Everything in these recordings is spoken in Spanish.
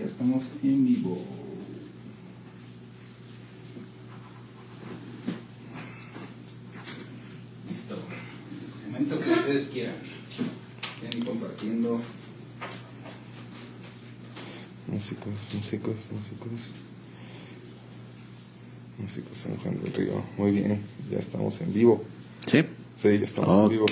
ya estamos en vivo. Listo. El momento que ustedes quieran. Ven compartiendo. Músicos, músicos, músicos. Músicos San Juan del Río. Muy bien, ya estamos en vivo. ¿Sí? Sí, ya estamos en vivo.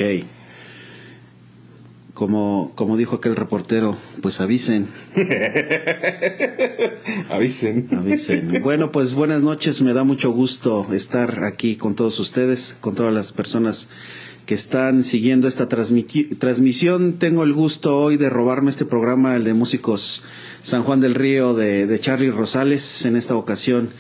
Como, como dijo aquel reportero, pues avisen, Avisen. avisen. Bueno, pues buenas noches, me da mucho gusto estar aquí con todos ustedes, con todas las personas que están siguiendo esta transmisión. Tengo el gusto hoy de robarme este programa, el de Músicos San Juan del Río de, de Charlie Rosales. En esta ocasión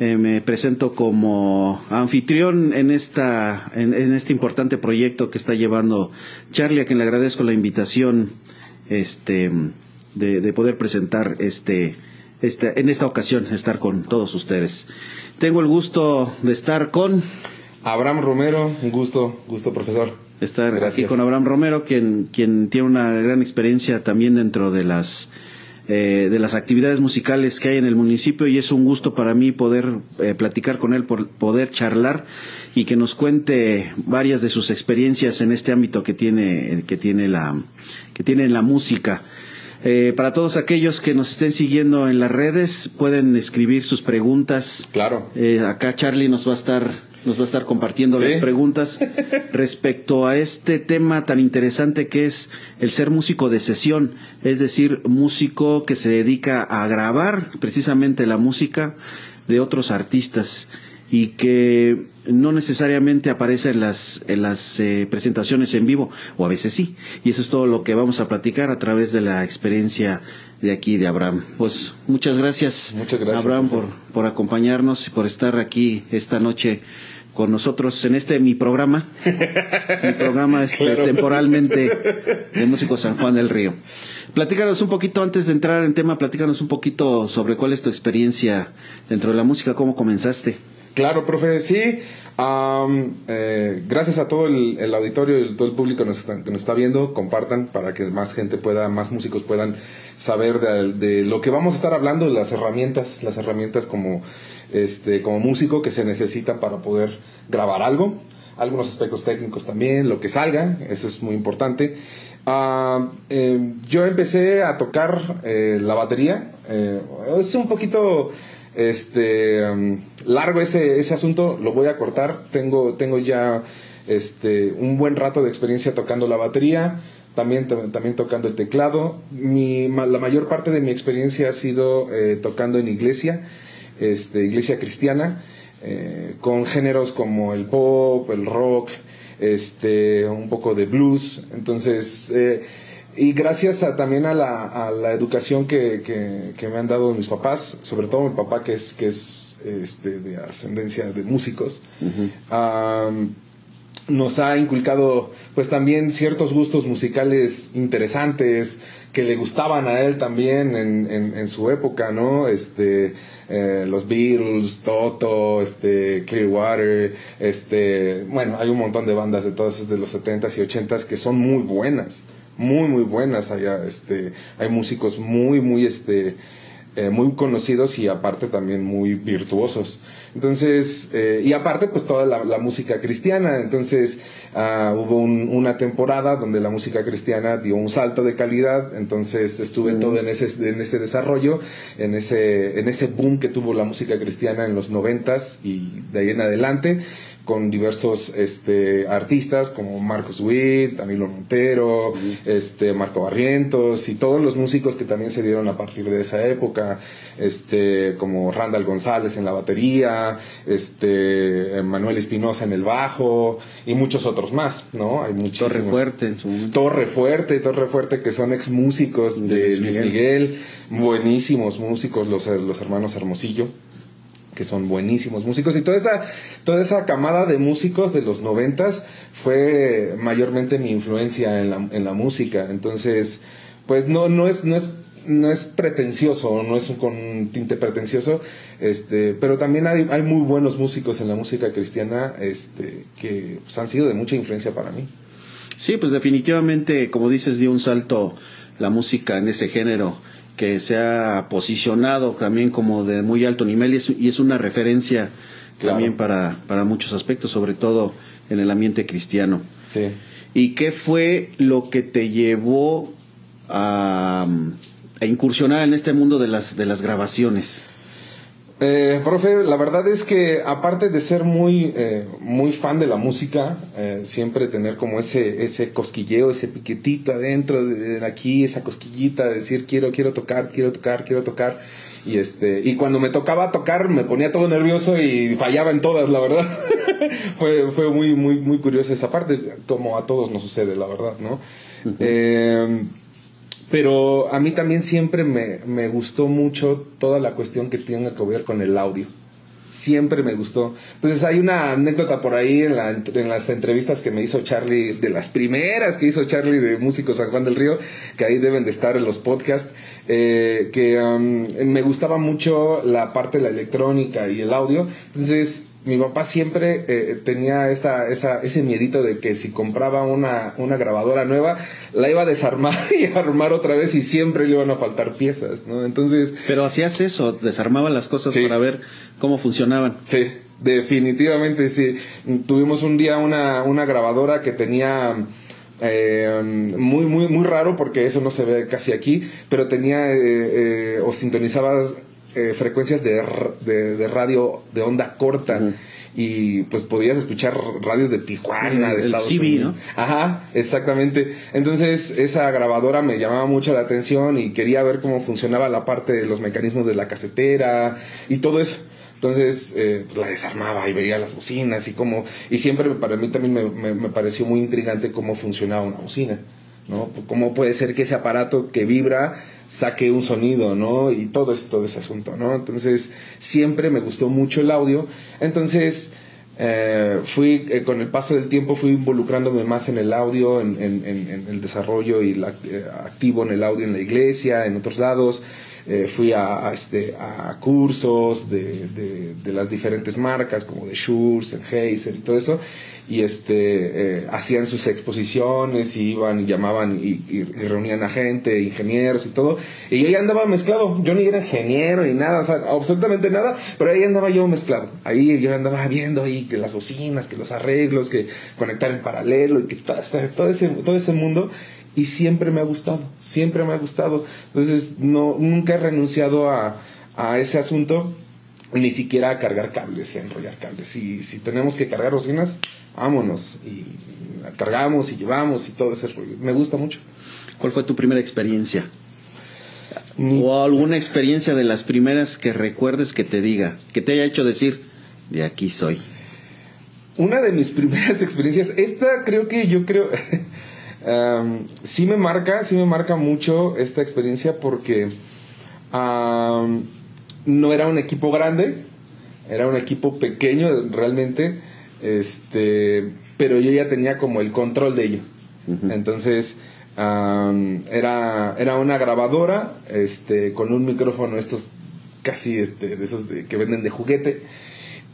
eh, me presento como anfitrión en, esta, en, en este importante proyecto que está llevando Charlie, a quien le agradezco la invitación este, de, de poder presentar este, este, en esta ocasión, estar con todos ustedes. Tengo el gusto de estar con Abraham Romero, un gusto, gusto profesor. estar aquí Gracias. con Abraham Romero, quien, quien tiene una gran experiencia también dentro de las eh, de las actividades musicales que hay en el municipio y es un gusto para mí poder eh, platicar con él, por poder charlar y que nos cuente varias de sus experiencias en este ámbito que tiene que tiene la que tiene la música. Eh, para todos aquellos que nos estén siguiendo en las redes, pueden escribir sus preguntas. Claro. Acá Charlie nos va a estar nos va a estar compartiendo Sí. las preguntas respecto a este tema tan interesante que es el ser músico de sesión, es decir, músico que se dedica a grabar precisamente la música de otros artistas y que no necesariamente aparece en las en las eh, presentaciones en vivo o a veces sí y eso es todo lo que vamos a platicar a través de la experiencia de aquí de Abraham. Pues muchas gracias, Muchas gracias, Abraham por, por acompañarnos y por estar aquí esta noche con nosotros en este mi programa. Mi programa este, Claro. temporalmente de Músicos San Juan del Río. Platícanos un poquito antes de entrar en tema platícanos un poquito sobre cuál es tu experiencia dentro de la música cómo comenzaste Claro, profe, sí. eh, gracias a todo el, auditorio y todo el público que nos está, viendo, compartan para que más gente pueda, más músicos puedan saber de, lo que vamos a estar hablando, las herramientas, las herramientas como, este, como músico que se necesitan para poder grabar algo, algunos aspectos técnicos también, lo que salga, eso es muy importante. Eh, yo empecé a tocar eh, la batería, eh, es un poquito este um, largo ese, ese asunto, lo voy a cortar. Tengo, tengo ya este, un buen rato de experiencia tocando la batería, también, tam- también tocando el teclado. Mi, la mayor parte de mi experiencia ha sido eh, tocando en iglesia, este, iglesia cristiana, eh, con géneros como el pop, el rock, este, un poco de blues. Entonces, eh, y gracias a- también a la, a la educación que, que- que me han dado mis papás, sobre todo mi papá que es, que es este, de ascendencia de músicos, nos ha inculcado pues también ciertos gustos musicales interesantes que le gustaban a él también en, en- en su época, ¿no? Este, eh, los Beatles, Toto, este, Clearwater, este, bueno, hay un montón de bandas de todas de los 70s y 80s que son muy buenas, muy muy buenas. Allá, este, hay músicos muy muy este eh, muy conocidos y aparte también muy virtuosos. Entonces, eh, y aparte pues toda la, música cristiana, entonces ah, hubo un- una temporada donde la música cristiana dio un salto de calidad, entonces estuve todo en ese, en ese desarrollo, en ese, en ese boom que tuvo la música cristiana en los noventas y de ahí en adelante con diversos este, artistas como Marcos Witt, Danilo Montero, este, Marco Barrientos y todos los músicos que también se dieron a partir de esa época, este, como Randall González en la batería, este, Manuel Espinosa en el bajo y muchos otros más, ¿no? Hay muchísimos. Torre Fuerte en su momento. Torre Fuerte, Torre Fuerte, que son ex músicos De Luis Luis Miguel. buenísimos músicos, los, los hermanos Hermosillo, que son buenísimos músicos. Y toda esa, toda esa camada de músicos de los noventas fue mayormente mi influencia en la, en la música. Entonces, pues no, no es, no es no es pretencioso, no es con tinte pretencioso, este, pero también hay, hay muy buenos músicos en la música cristiana este, que pues, han sido de mucha influencia para mí. Sí, pues definitivamente, como dices, dio un salto la música en ese género que se ha posicionado también como de muy alto nivel y es, y es una referencia Claro. también para, para muchos aspectos, sobre todo en el ambiente cristiano. Sí. ¿Y qué fue lo que te llevó a, a incursionar en este mundo de las, de las grabaciones? Eh, profe, la verdad es que aparte de ser muy, eh, muy fan de la música, eh, siempre tener como ese, ese cosquilleo, ese piquetito adentro de, de aquí, esa cosquillita de decir quiero, quiero tocar, quiero tocar, quiero tocar. Y este, y cuando me tocaba tocar me ponía todo nervioso y fallaba en todas, la verdad. fue, fue muy, muy, muy curiosa esa parte, como a todos nos sucede, la verdad, ¿no? Eh, pero a mí también siempre me, me gustó mucho toda la cuestión que tiene que ver con el audio. Siempre me gustó. Entonces hay una anécdota por ahí en, la, en las entrevistas que me hizo Charlie, de las primeras que hizo Charlie de Músicos San Juan del Río, que ahí deben de estar en los podcasts, eh, que um, me gustaba mucho la parte de la electrónica y el audio. Entonces mi papá siempre eh, tenía esa, esa, ese miedito de que si compraba una, una grabadora nueva, la iba a desarmar y a armar otra vez y siempre le iban a faltar piezas, ¿no? Entonces, Pero hacías eso, desarmaba las cosas Sí. para ver cómo funcionaban. sí, definitivamente sí. Tuvimos un día una, una grabadora que tenía... eh, muy muy muy raro porque eso no se ve casi aquí pero tenía eh, eh, o sintonizaba eh, frecuencias de, de, de radio de onda corta y pues podías escuchar radios de Tijuana, de El Estados CB, Unidos. ¿no? Ajá, exactamente. Entonces esa grabadora me llamaba mucho la atención y quería ver cómo funcionaba la parte de los mecanismos de la casetera y todo eso. Entonces eh, la desarmaba y veía las bocinas y cómo... Y siempre para mí también me, me- me pareció muy intrigante cómo funcionaba una bocina. ¿no? ¿Cómo puede ser que ese aparato que vibra saque un sonido, ¿no? Y todo, ese- todo ese asunto, ¿no? Entonces, siempre me gustó mucho el audio. Entonces, eh, fui, eh, con el paso del tiempo, fui involucrándome más en el audio, en, en- en- en el desarrollo y la, eh, activo en el audio en la iglesia, en otros lados. Eh, fui a, este, a cursos de, de- las diferentes marcas, como de Shure, Sennheiser y todo eso. Y este, eh, hacían sus exposiciones y iban llamaban y, y- y reunían a gente, ingenieros y todo. Y ahí andaba mezclado. Yo ni era ingeniero ni nada, o sea, absolutamente nada, pero ahí andaba yo mezclado. Ahí yo andaba viendo ahí que las bocinas, que los arreglos, que conectar en paralelo y que todo, todo, ese, todo ese mundo. Y siempre me ha gustado, siempre me ha gustado. Entonces, no, nunca he renunciado a, a ese asunto, ni siquiera a cargar cables y a enrollar cables. Si, si tenemos que cargar bocinas, vámonos. Y cargamos y llevamos y todo ese rollo. Me gusta mucho. ¿Cuál fue tu primera experiencia? ¿O alguna experiencia de las primeras que recuerdes que te diga, que te haya hecho decir, de aquí soy? Una de mis primeras experiencias, esta creo que yo creo, sí me marca, sí me marca mucho esta experiencia porque no era un equipo grande, era un equipo pequeño realmente, este, pero yo ya tenía como el control de ello. Entonces, am, era, era una grabadora este, con un micrófono, estos casi este, de esos de- que venden de juguete.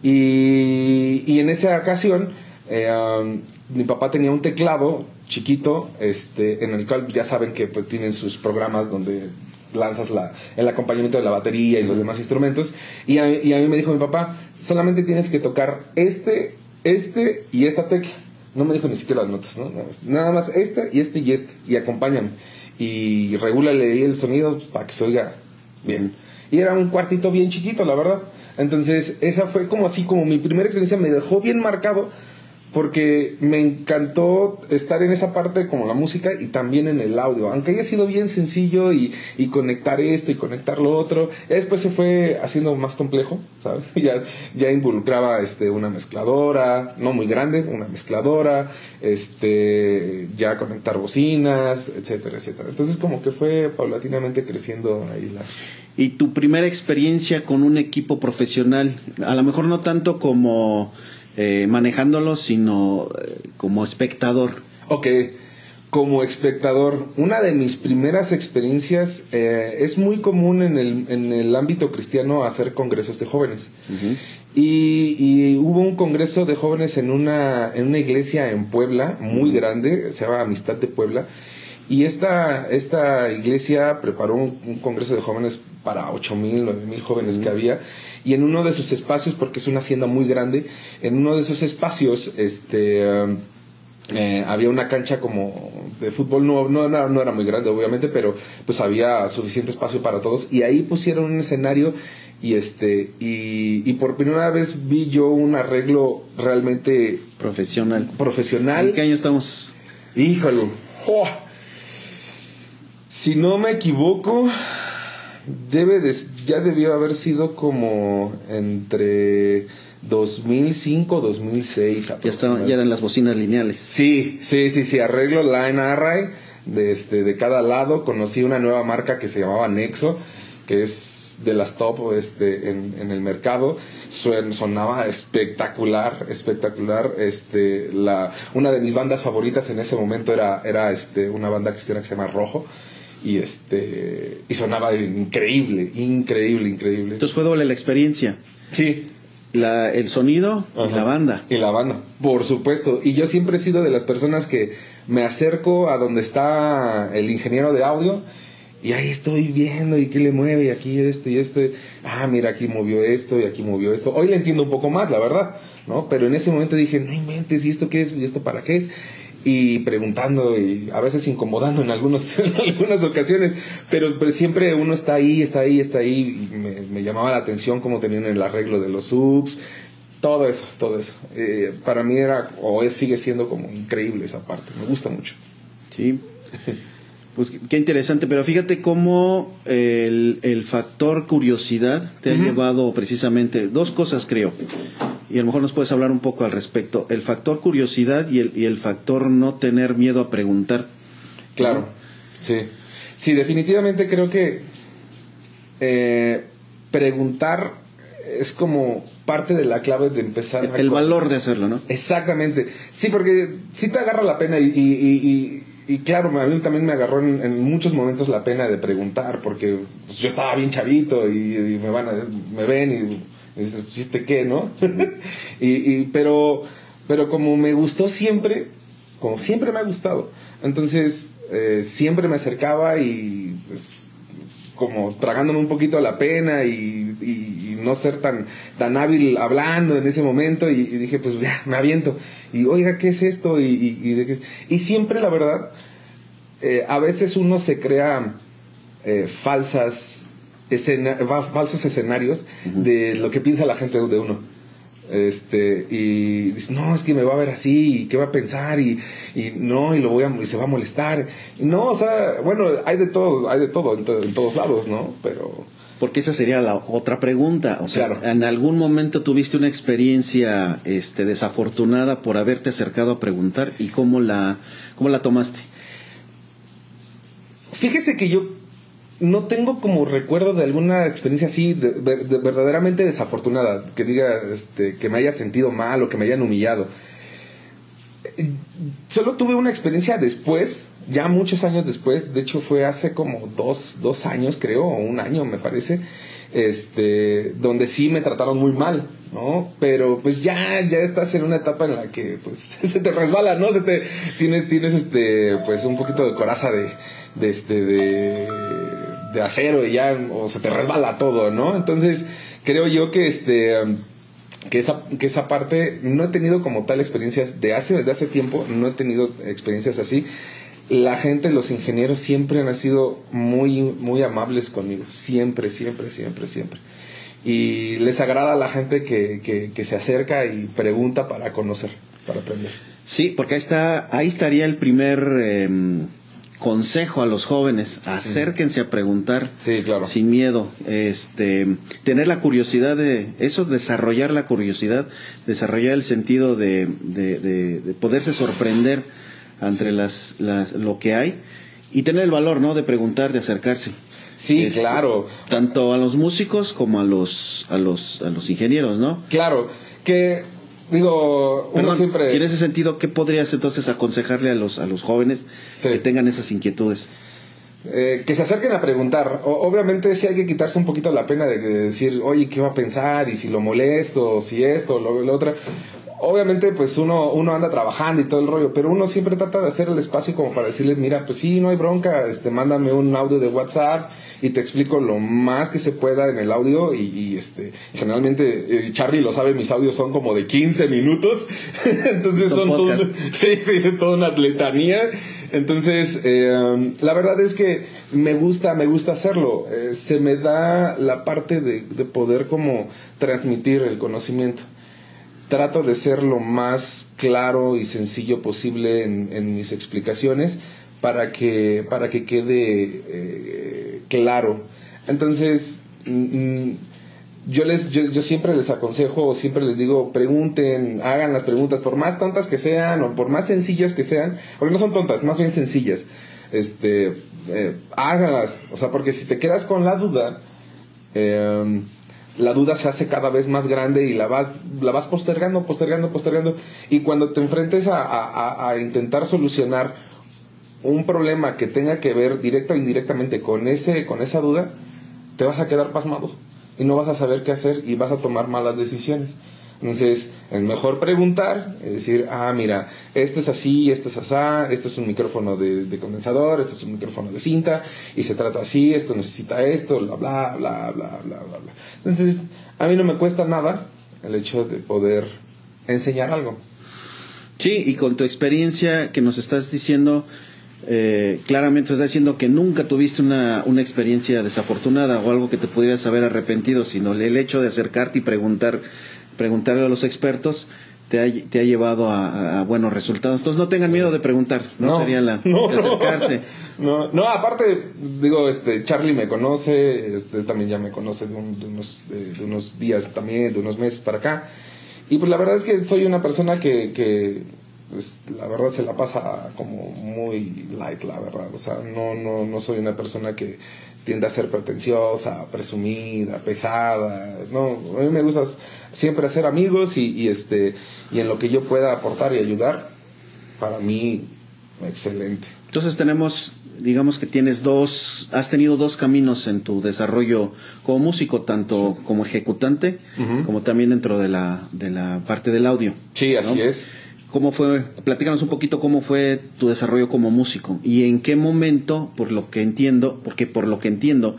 Y, y en esa ocasión, eh, um, mi papá tenía un teclado chiquito, este, en el cual ya saben que pues, tienen sus programas donde lanzas la, el acompañamiento de la batería y los demás instrumentos. Y a, mí me dijo mi papá, solamente tienes que tocar este, este y esta tecla. No me dijo ni siquiera las notas, ¿no? Nada más, este y este y este. Y acompáñame. Y regúlale el sonido para que se oiga bien. Y era un cuartito bien chiquito, la verdad. Entonces, esa fue como así, como mi primera experiencia me dejó bien marcado porque me encantó estar en esa parte como la música y también en el audio, aunque haya sido bien sencillo y, conectar esto y conectar lo otro, después se fue haciendo más complejo, ¿sabes? Ya, ya involucraba este, una mezcladora, no muy grande, una mezcladora, este, ya conectar bocinas, etcétera, etcétera. Entonces como que fue paulatinamente creciendo ahí la... ¿Y tu primera experiencia con un equipo profesional? A lo mejor no tanto como eh, manejándolo, sino eh, como espectador. Ok, como espectador, una de mis primeras experiencias eh, es muy común en el, en el ámbito cristiano hacer congresos de jóvenes. Y, y hubo un congreso de jóvenes en una, en una iglesia en Puebla, muy grande, se llama Amistad de Puebla. Y esta, esta iglesia preparó un, un congreso de jóvenes para 8 mil, 9 mil jóvenes que había. Y en uno de sus espacios, porque es una hacienda muy grande, en uno de esos espacios, este... um, eh, había una cancha como de fútbol, no, no, era- no era muy grande obviamente, pero pues había suficiente espacio para todos y ahí pusieron un escenario y este y, y por primera vez vi yo un arreglo realmente Profesional. profesional. ¿En qué año estamos? Híjole. Oh. Si no me equivoco, debe de, ya debió haber sido como entre 2005 2006 Ya, estaban, ya eran las bocinas lineales. Sí, sí, sí, sí, arreglo Line Array de, este, de cada lado. Conocí una nueva marca que se llamaba Nexo, que es de las top este, en, en el mercado. Suen- sonaba espectacular, espectacular. Este, la, una de mis bandas favoritas en ese momento era, era este, una banda cristiana que se llama Rojo. Y, este, y sonaba increíble, increíble, increíble. Entonces fue doble la experiencia. sí, La, el sonido y la banda. Y la banda, por supuesto. Y yo siempre he sido de las personas que me acerco a donde está el ingeniero de audio y ahí estoy viendo y qué le mueve y aquí esto y esto. Ah, mira, aquí movió esto y aquí movió esto. Hoy le entiendo un poco más, la verdad, ¿no? Pero en ese momento dije, no inventes, ¿y esto qué es? ¿Y esto para qué es? Y preguntando y a veces incomodando en, algunos, en algunas ocasiones, pero, pero siempre uno está ahí, está ahí, está ahí. Y me, me llamaba la atención cómo tenían el arreglo de los subs, todo eso, todo eso. Eh, para mí era, o es, sigue siendo como increíble esa parte, me gusta mucho. Sí. Pues qué interesante, pero fíjate cómo el, el factor curiosidad te ha llevado precisamente dos cosas, creo. Y a lo mejor nos puedes hablar un poco al respecto. El factor curiosidad y el, y el factor no tener miedo a preguntar. Claro, sí. Sí, definitivamente creo que eh, preguntar es como parte de la clave de empezar. a- El valor de hacerlo, ¿no? Exactamente. Sí, porque sí te agarra la pena y, y, y- y- claro, a mí también me agarró en, muchos momentos la pena de preguntar porque pues, yo estaba bien chavito y, me van a, me ven y, y dicen, ¿chiste qué, no? y, y- pero, pero como me gustó siempre, como siempre me ha gustado, entonces eh, siempre me acercaba y pues como tragándome un poquito la pena y no ser tan, tan hábil hablando en ese momento y, y dije pues ya, me aviento y oiga, ¿qué es esto? Y, y, y de qué- y siempre la verdad, eh, a veces uno se crea eh, falsas escena- falsos escenarios de lo que piensa la gente de uno. Este, y dice, no, es que me va a ver así, y qué va a pensar, y, y no, y lo voy a, y se va a molestar. No, o sea, bueno, hay de todo, hay de todo en, to- en todos lados, ¿no? Pero, Porque esa sería la otra pregunta. O sea, Claro. ¿en algún momento tuviste una experiencia este, desafortunada por haberte acercado a preguntar y cómo la, cómo la tomaste? fíjese que yo no tengo como recuerdo de alguna experiencia así de- de- de verdaderamente desafortunada, que diga este, que me haya sentido mal o que me hayan humillado. Eh, Solo tuve una experiencia después, ya muchos años después, de hecho fue hace como dos, dos años creo, o un año me parece, este, donde sí me trataron muy mal, ¿no? Pero pues ya, ya estás en una etapa en la que pues se te resbala, ¿no? Se te, tienes, tienes este, pues un poquito de coraza de, de este, de, de acero y ya, o se te resbala todo, ¿no? Entonces, creo yo que este, que esa, que esa parte no he tenido como tal experiencias de hace, de hace tiempo, no he tenido experiencias así. La gente, los ingenieros siempre han sido muy, muy amables conmigo, siempre, siempre, siempre, siempre. Y les agrada a la gente que, que, que se acerca y pregunta para conocer, para aprender. Sí, porque ahí está, ahí estaría el primer em, consejo a los jóvenes: acérquense a preguntar Sí, claro. sin miedo, este, tener la curiosidad de eso, desarrollar la curiosidad, desarrollar el sentido de, de, de- de poderse sorprender ante las, las- lo que hay y tener el valor, ¿no? De preguntar, de acercarse. Sí, Este, claro. Tanto a los músicos como a los, a los, a los ingenieros, ¿no? Claro, que digo, uno siempre... y en ese sentido, ¿qué podrías entonces aconsejarle a los, a los jóvenes Sí. que tengan esas inquietudes? Eh, que se acerquen a preguntar. O- obviamente sí hay que quitarse un poquito la pena de, de decir, oye, ¿qué va a pensar? Y si lo molesto, o si esto, o lo, lo otro. Obviamente pues uno, uno anda trabajando y todo el rollo, pero uno siempre trata de hacer el espacio como para decirle, mira, pues sí, no hay bronca, este, mándame un audio de WhatsApp y te explico lo más que se pueda en el audio y, este, generalmente eh, Charlie lo sabe, mis audios son como de 15 minutos, entonces son todo, sí, sí, toda una letanía, entonces eh, la verdad es que me gusta, me gusta hacerlo, eh, se me da la parte de, de poder como transmitir el conocimiento trato de ser lo más claro y sencillo posible en, mis explicaciones para que, para que quede eh, claro. Entonces, mm, mm, yo, les, yo, siempre les aconsejo, siempre les digo, pregunten, hagan las preguntas, por más tontas que sean o por más sencillas que sean, porque no son tontas, más bien sencillas, este, eh, háganlas, o sea, porque si te quedas con la duda, eh, la duda se hace cada vez más grande y la vas, la vas postergando, postergando, postergando. Y cuando te enfrentes a, intentar solucionar un problema que tenga que ver directa o indirectamente con, ese, con esa duda, te vas a quedar pasmado y no vas a saber qué hacer y vas a tomar malas decisiones. Entonces, es mejor preguntar, es decir, ah, mira, este es así, este es así, este es un micrófono de, condensador, este es un micrófono de cinta, y se trata así, esto necesita esto, bla, bla, bla, bla, bla, bla, bla. Entonces, a mí no me cuesta nada el hecho de poder enseñar algo. Sí, y con tu experiencia que nos estás diciendo, eh, claramente estás diciendo que nunca tuviste una, una, experiencia desafortunada o algo que te pudieras haber arrepentido, sino el hecho de acercarte y preguntar preguntarle a los expertos te ha, te ha llevado a, buenos resultados. Entonces no tengan miedo de preguntar, no, sería la no, de acercarse. No, no, aparte, digo, este, Charlie me conoce, este, también ya me conoce de, unos, de, unos días también, de unos meses para acá. Y pues la verdad es que soy una persona que, que pues, la verdad se la pasa como muy light, la verdad. O sea, no, no, no soy una persona que tiende a ser pretenciosa, presumida, pesada. No, a mí me gusta siempre hacer amigos y, este y en lo que yo pueda aportar y ayudar, para mí excelente. Entonces tenemos, digamos que tienes dos, has tenido dos caminos en tu desarrollo como músico, tanto como ejecutante, como también dentro de la, de la parte del audio. Sí, así es. ¿Cómo fue? Platícanos un poquito cómo fue tu desarrollo como músico y en qué momento, por lo que entiendo, porque por lo que entiendo,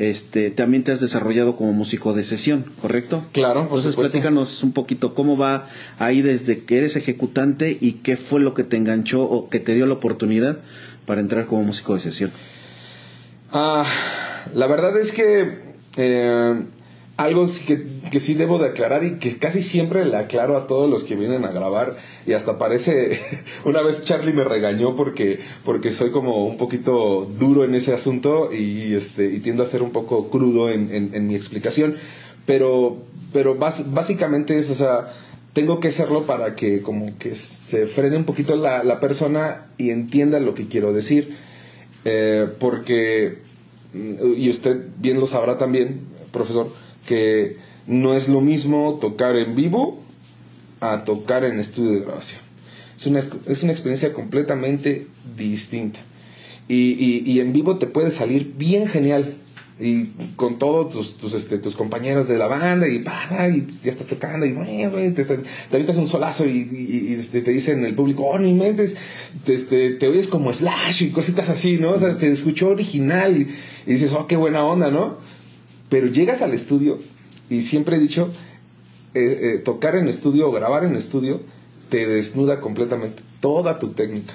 este, también te has desarrollado como músico de sesión, ¿correcto? Claro, por Entonces platícanos un poquito cómo va ahí desde que eres ejecutante y qué fue lo que te enganchó o que te dio la oportunidad para entrar como músico de sesión. Ah, la verdad es que eh, algo que, que, sí debo de aclarar y que casi siempre le aclaro a todos los que vienen a grabar y hasta parece, una vez Charlie me regañó porque, porque soy como un poquito duro en ese asunto y, este, y tiendo a ser un poco crudo en, en, mi explicación, pero, pero básicamente es, o sea, tengo que hacerlo para que como que se frene un poquito la, la persona y entienda lo que quiero decir, eh, porque, y usted bien lo sabrá también, profesor, que no es lo mismo tocar en vivo a tocar en estudio de grabación. Es una, es una experiencia completamente distinta. Y, y, en vivo te puede salir bien genial. Y con todos tus, tus, este, compañeros de la banda, y, y ya estás tocando, y te, te un solazo, y, y este, te dicen el público, oh, ni mentes, te, este, te oyes como slash y cositas así, ¿no? O sea, se escuchó original, y, dices, oh, qué buena onda, ¿no? Pero llegas al estudio y siempre he dicho, eh, eh, tocar en estudio o grabar en estudio te desnuda completamente toda tu técnica.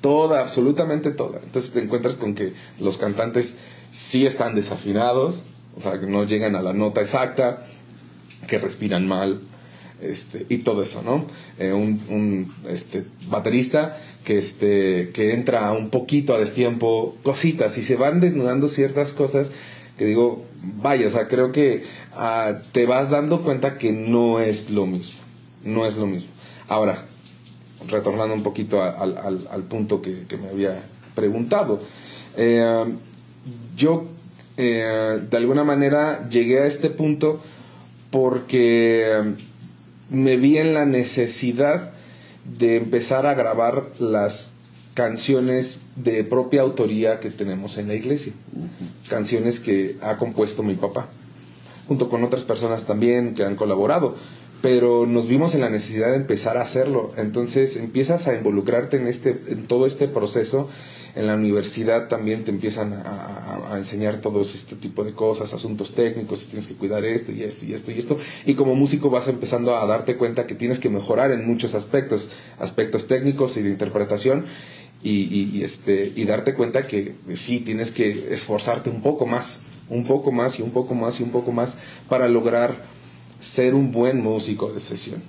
Toda, absolutamente toda. Entonces te encuentras con que los cantantes sí están desafinados, o sea, que no llegan a la nota exacta, que respiran mal, este, y todo eso, ¿no? Eh, un, un este, baterista que, este, que entra un poquito a destiempo, cositas, y se van desnudando ciertas cosas que digo, vaya, o sea, creo que ah, te vas dando cuenta que no es lo mismo, no es lo mismo. Ahora, retornando un poquito al, punto que, me había preguntado, eh, yo eh, de alguna manera llegué a este punto porque me vi en la necesidad de empezar a grabar las canciones de propia autoría que tenemos en la iglesia. Canciones que ha compuesto mi papá, junto con otras personas también que han colaborado. pero nos vimos en la necesidad de empezar a hacerlo. Entonces empiezas a involucrarte en, este, en todo este proceso. En la universidad también te empiezan a, enseñar todo este tipo de cosas, asuntos técnicos, y tienes que cuidar esto y esto y esto y esto. Y como músico vas empezando a darte cuenta que tienes que mejorar en muchos aspectos, aspectos técnicos y de interpretación. Y, y, este, y darte cuenta que sí, tienes que esforzarte un poco más, un poco más y un poco más y un poco más para lograr ser un buen músico de sesión.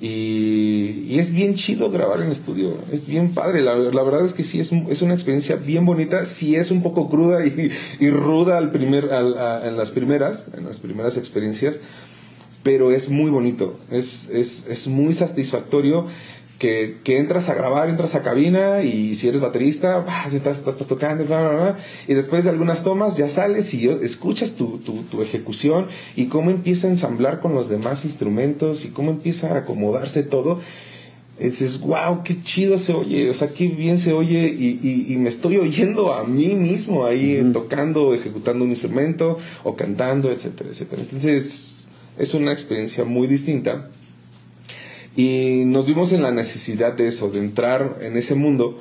Y, es bien chido grabar en estudio, es bien padre. La, verdad es que sí, es, es, una experiencia bien bonita. Sí es un poco cruda y, ruda al primer, en las primeras, en las primeras experiencias, pero es muy bonito, es, es, es muy satisfactorio que, que, entras a grabar, entras a cabina y si eres baterista, vas, estás, estás, tocando, y después de algunas tomas ya sales y escuchas tu, tu, tu, ejecución y cómo empieza a ensamblar con los demás instrumentos y cómo empieza a acomodarse todo. Y dices, wow, qué chido se oye, o sea, qué bien se oye y, y, y me estoy oyendo a mí mismo ahí tocando, ejecutando un instrumento o cantando, etcétera, etcétera. Entonces es una experiencia muy distinta y nos vimos en la necesidad de eso, de entrar en ese mundo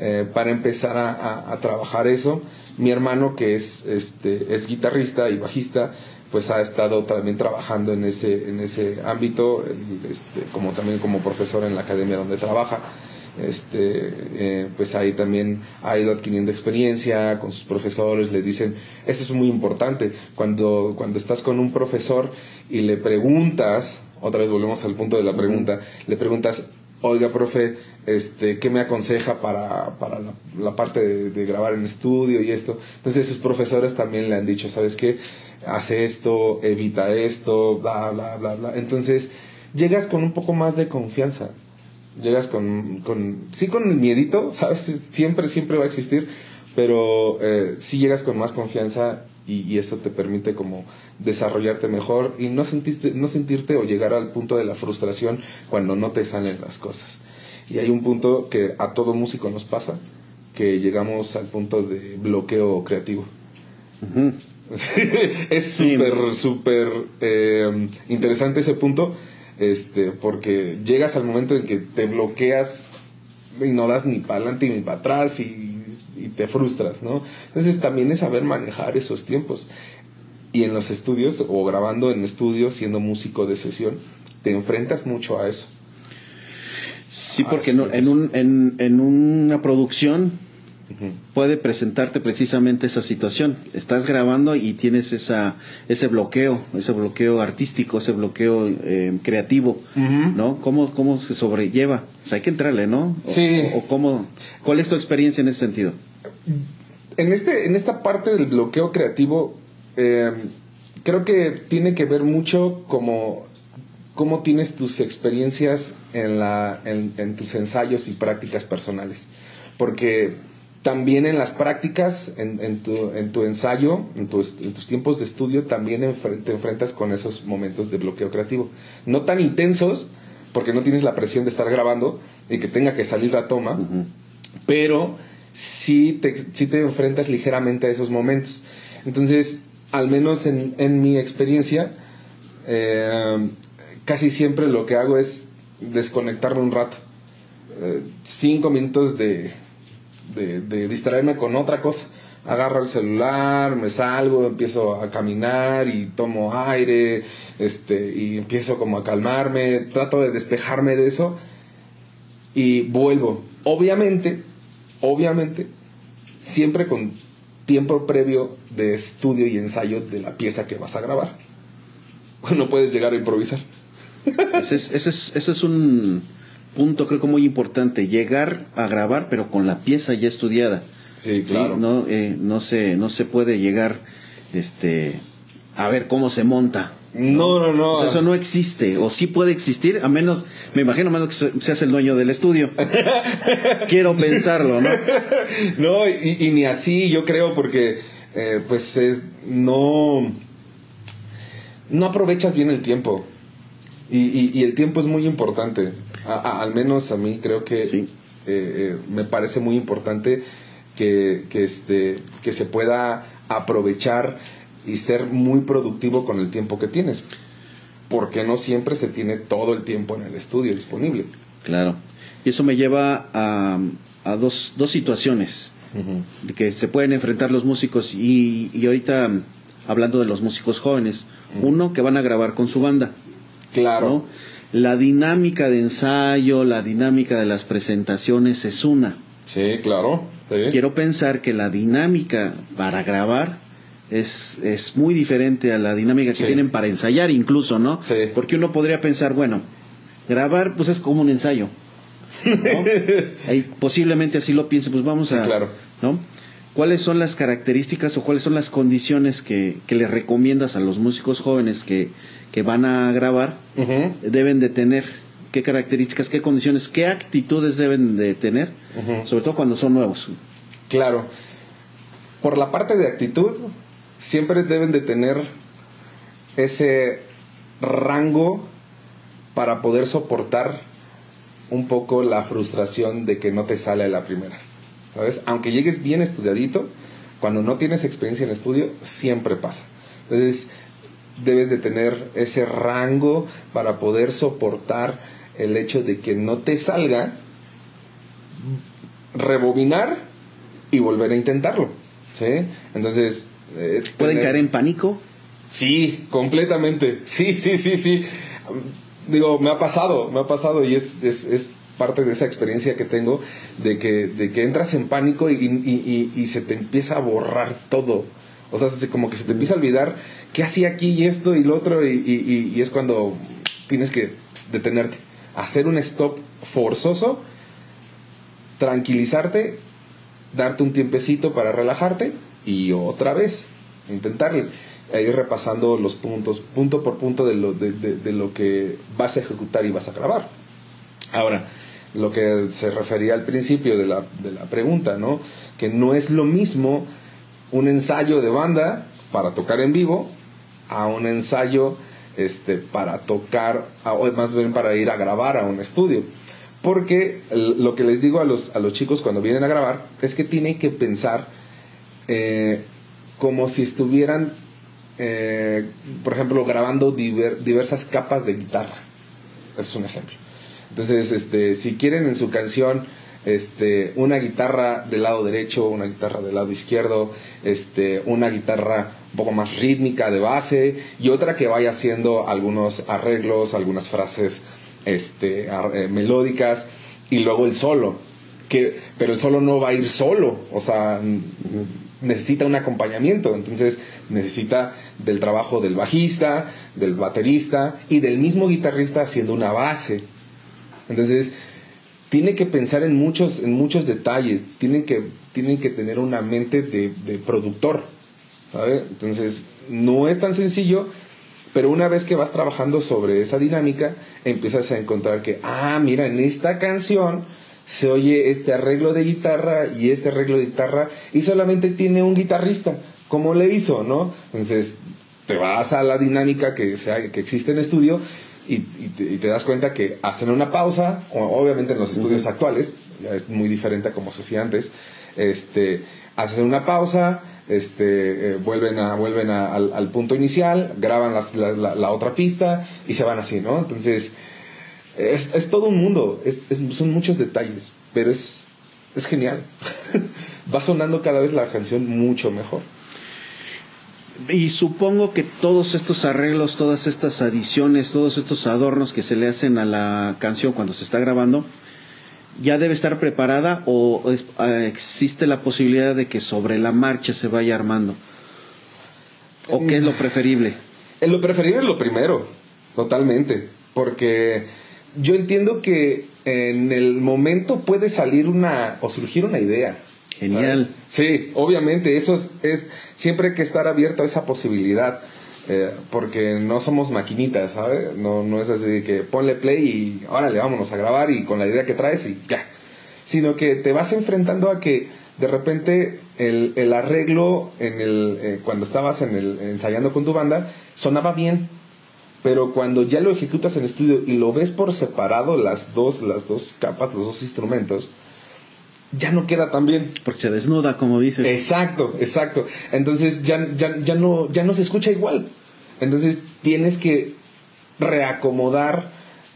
eh, para empezar a, trabajar eso. Mi hermano, que es, este, es guitarrista y bajista, pues ha estado también trabajando en ese, en ese ámbito, este, como también como profesor en la academia donde trabaja. Este, eh, pues ahí también ha ido adquiriendo experiencia con sus profesores, le dicen, eso es muy importante, cuando, cuando estás con un profesor y le preguntas, otra vez volvemos al punto de la pregunta, le preguntas, oiga, profe, este, ¿qué me aconseja para, para la, parte de, grabar en estudio y esto? Entonces sus profesores también le han dicho, ¿sabes qué? Hace esto, evita esto, bla, bla, bla, bla. Entonces llegas con un poco más de confianza. Llegas con, con sí con el miedito, ¿sabes? Siempre, siempre va a existir, pero eh, sí llegas con más confianza y, eso te permite como desarrollarte mejor y no, sentiste, no sentirte o llegar al punto de la frustración cuando no te salen las cosas. Y hay un punto que a todo músico nos pasa, que llegamos al punto de bloqueo creativo. es súper, súper eh, interesante ese punto, este, porque llegas al momento en que te bloqueas y no das ni para adelante ni para atrás y y te frustras, ¿no? Entonces también es saber manejar esos tiempos. Y en los estudios o grabando en estudios, siendo músico de sesión, te enfrentas mucho a eso. Sí, porque en, un, en, en una producción puede presentarte precisamente esa situación. Estás grabando y tienes esa, ese bloqueo, ese bloqueo artístico, ese bloqueo eh, creativo, ¿no? ¿Cómo, ¿Cómo se sobrelleva? O sea, hay que entrarle, ¿no? sí. O, cómo, ¿Cuál es tu experiencia en ese sentido? En, este, en esta parte del bloqueo creativo, eh, creo que tiene que ver mucho como cómo tienes tus experiencias en, la, en, en tus ensayos y prácticas personales. Porque también en las prácticas, en, en, tu, en tu, ensayo, en, tus tiempos de estudio, también te enfrentas con esos momentos de bloqueo creativo. No tan intensos, porque no tienes la presión de estar grabando y que tenga que salir la toma, pero sí te, te enfrentas ligeramente a esos momentos. Entonces, al menos en, en mi experiencia, eh, casi siempre lo que hago es desconectarme un rato. Eh, cinco minutos de de, distraerme con otra cosa. Agarro el celular, me salgo, empiezo a caminar y tomo aire, este, y empiezo como a calmarme, trato de despejarme de eso y vuelvo. Obviamente, obviamente, siempre con tiempo previo de estudio y ensayo de la pieza que vas a grabar. No puedes llegar a improvisar. Ese es, ese es, ese es un, punto creo que muy importante, llegar a grabar pero con la pieza ya estudiada. Sí, claro. No, eh, no, se, no se puede llegar este, a ver cómo se monta. No, no, no. eso no existe, o sí puede existir, a menos, me imagino, a menos que seas el dueño del estudio. Quiero pensarlo, ¿no? No, y, ni así, yo creo, porque, eh, pues, es, no, no aprovechas bien el tiempo. Y, y, el tiempo es muy importante al menos a mí creo que eh, eh, me parece muy importante que, que, este, que se pueda aprovechar y ser muy productivo con el tiempo que tienes. porque no siempre se tiene todo el tiempo en el estudio disponible. Claro. Y eso me lleva a, a dos, dos situaciones que se pueden enfrentar los músicos y, y ahorita hablando de los músicos jóvenes. Uno, que van a grabar con su banda. Claro. ¿no? La dinámica de ensayo, la dinámica de las presentaciones es una. Sí, claro. sí. Quiero pensar que la dinámica para grabar es, es muy diferente a la dinámica que Sí. tienen para ensayar incluso, ¿no? Sí. Porque uno podría pensar, bueno, grabar pues es como un ensayo. ¿no? Ahí posiblemente así lo piense, pues vamos Sí, a... claro. ¿no? ¿Cuáles son las características o cuáles son las condiciones que, que le recomiendas a los músicos jóvenes que, que van a grabar? Deben de tener, qué características, qué condiciones, qué actitudes deben de tener, sobre todo cuando son nuevos. Claro. Por la parte de actitud, siempre deben de tener ese rango para poder soportar un poco la frustración de que no te sale la primera. ¿Sabes? Aunque llegues bien estudiadito, cuando no tienes experiencia en estudio, siempre pasa. Entonces, debes de tener ese rango para poder soportar el hecho de que no te salga, rebobinar y volver a intentarlo. ¿Sí? Entonces... eh, Pueden tener- caer en pánico. Sí, completamente. Sí, sí, sí, sí. Digo, me ha pasado, me ha pasado y es, es, es parte de esa experiencia que tengo de que, de que entras en pánico y, y- y- y se te empieza a borrar todo. O sea, se- como que se te empieza a olvidar qué hacía aquí y esto y lo otro y es cuando tienes que detenerte, hacer un stop forzoso, tranquilizarte, darte un tiempecito para relajarte y otra vez intentarle ir repasando los puntos, punto por punto de lo, de, de- lo que vas a ejecutar y vas a grabar. Ahora, lo que se refería al principio de la, de la pregunta, ¿no? Que no es lo mismo un ensayo de banda para tocar en vivo a un ensayo este, para tocar, o más bien para ir a grabar a un estudio. Porque lo que les digo a los, a los chicos cuando vienen a grabar es que tienen que pensar eh, como si estuvieran, eh, por ejemplo, grabando diver- diversas capas de guitarra. Es un ejemplo. Entonces, este, si quieren en su canción este, una guitarra del lado derecho, una guitarra del lado izquierdo, este, una guitarra un poco más rítmica de base y otra que vaya haciendo algunos arreglos, algunas frases este, eh, melódicas y luego el solo. Que, pero el solo no va a ir solo, o sea, necesita un acompañamiento, entonces necesita del trabajo del bajista, del baterista y del mismo guitarrista haciendo una base. Entonces, tiene que pensar en muchos, en muchos detalles, tienen que, tienen que tener una mente de, productor. Entonces, no es tan sencillo, pero una vez que vas trabajando sobre esa dinámica, empiezas a encontrar que, ah, mira, en esta canción se oye este arreglo de guitarra y este arreglo de guitarra y solamente tiene un guitarrista. ¿Cómo le hizo, no? Entonces, te vas a la dinámica que, sea, que existe en estudio y, y te, y te das cuenta que hacen una pausa, obviamente en los estudios actuales, ya es muy diferente a como se hacía antes, este, hacen una pausa, este, eh, vuelven, a, vuelven a- al, al punto inicial, graban las- la, la- la otra pista y se van así, ¿no? Entonces, es, es todo un mundo, es, es- son muchos detalles, pero es, es genial. Va sonando cada vez la canción mucho mejor. Y supongo que todos estos arreglos, todas estas adiciones, todos estos adornos que se le hacen a la canción cuando se está grabando, ya debe estar preparada o es- eh, existe la posibilidad de que sobre la marcha se vaya armando. ¿O qué es lo preferible? En lo preferible es lo primero, totalmente. Porque yo entiendo que en el momento puede salir una o surgir una idea. Genial. ¿sabes? Sí, obviamente, eso es, es- siempre hay que estar abierto a esa posibilidad. eh, porque no somos maquinitas, ¿sabes? No, no es así de que ponle play y órale, vámonos a grabar y con la idea que traes y ya. Sino que te vas enfrentando a que de repente el, el arreglo en el, eh, cuando estabas en el, ensayando con tu banda sonaba bien, pero cuando ya lo ejecutas en estudio y lo ves por separado las dos, las dos capas, los dos instrumentos, ya no queda tan bien. Porque se desnuda, como dices. Exacto, exacto. Entonces ya, ya, ya, no, ya no se escucha igual. Entonces tienes que reacomodar,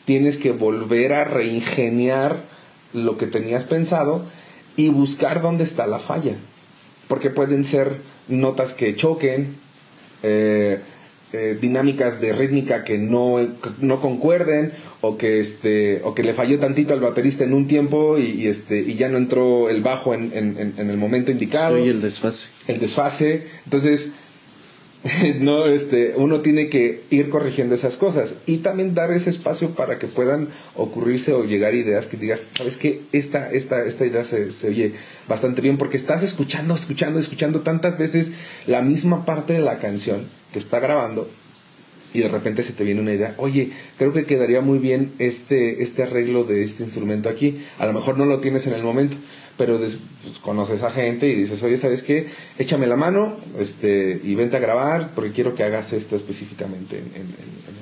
tienes que volver a reingeniar lo que tenías pensado y buscar dónde está la falla. Porque pueden ser notas que choquen, eh, eh, dinámicas de rítmica que no, no concuerden o que este o que le falló tantito al baterista en un tiempo y, este y ya no entró el bajo en, en, en el momento indicado. Y el desfase. El desfase. Entonces no, este, uno tiene que ir corrigiendo esas cosas y también dar ese espacio para que puedan ocurrirse o llegar ideas que digas, ¿sabes qué? Esta, esta, esta idea se, se oye bastante bien porque estás escuchando, escuchando, escuchando tantas veces la misma parte de la canción que está grabando y de repente se te viene una idea, oye, creo que quedaría muy bien este, este arreglo de este instrumento aquí. A lo mejor no lo tienes en el momento, pero pues, conoces a gente y dices, oye, ¿sabes qué? Échame la mano este, y vente a grabar porque quiero que hagas esto específicamente en,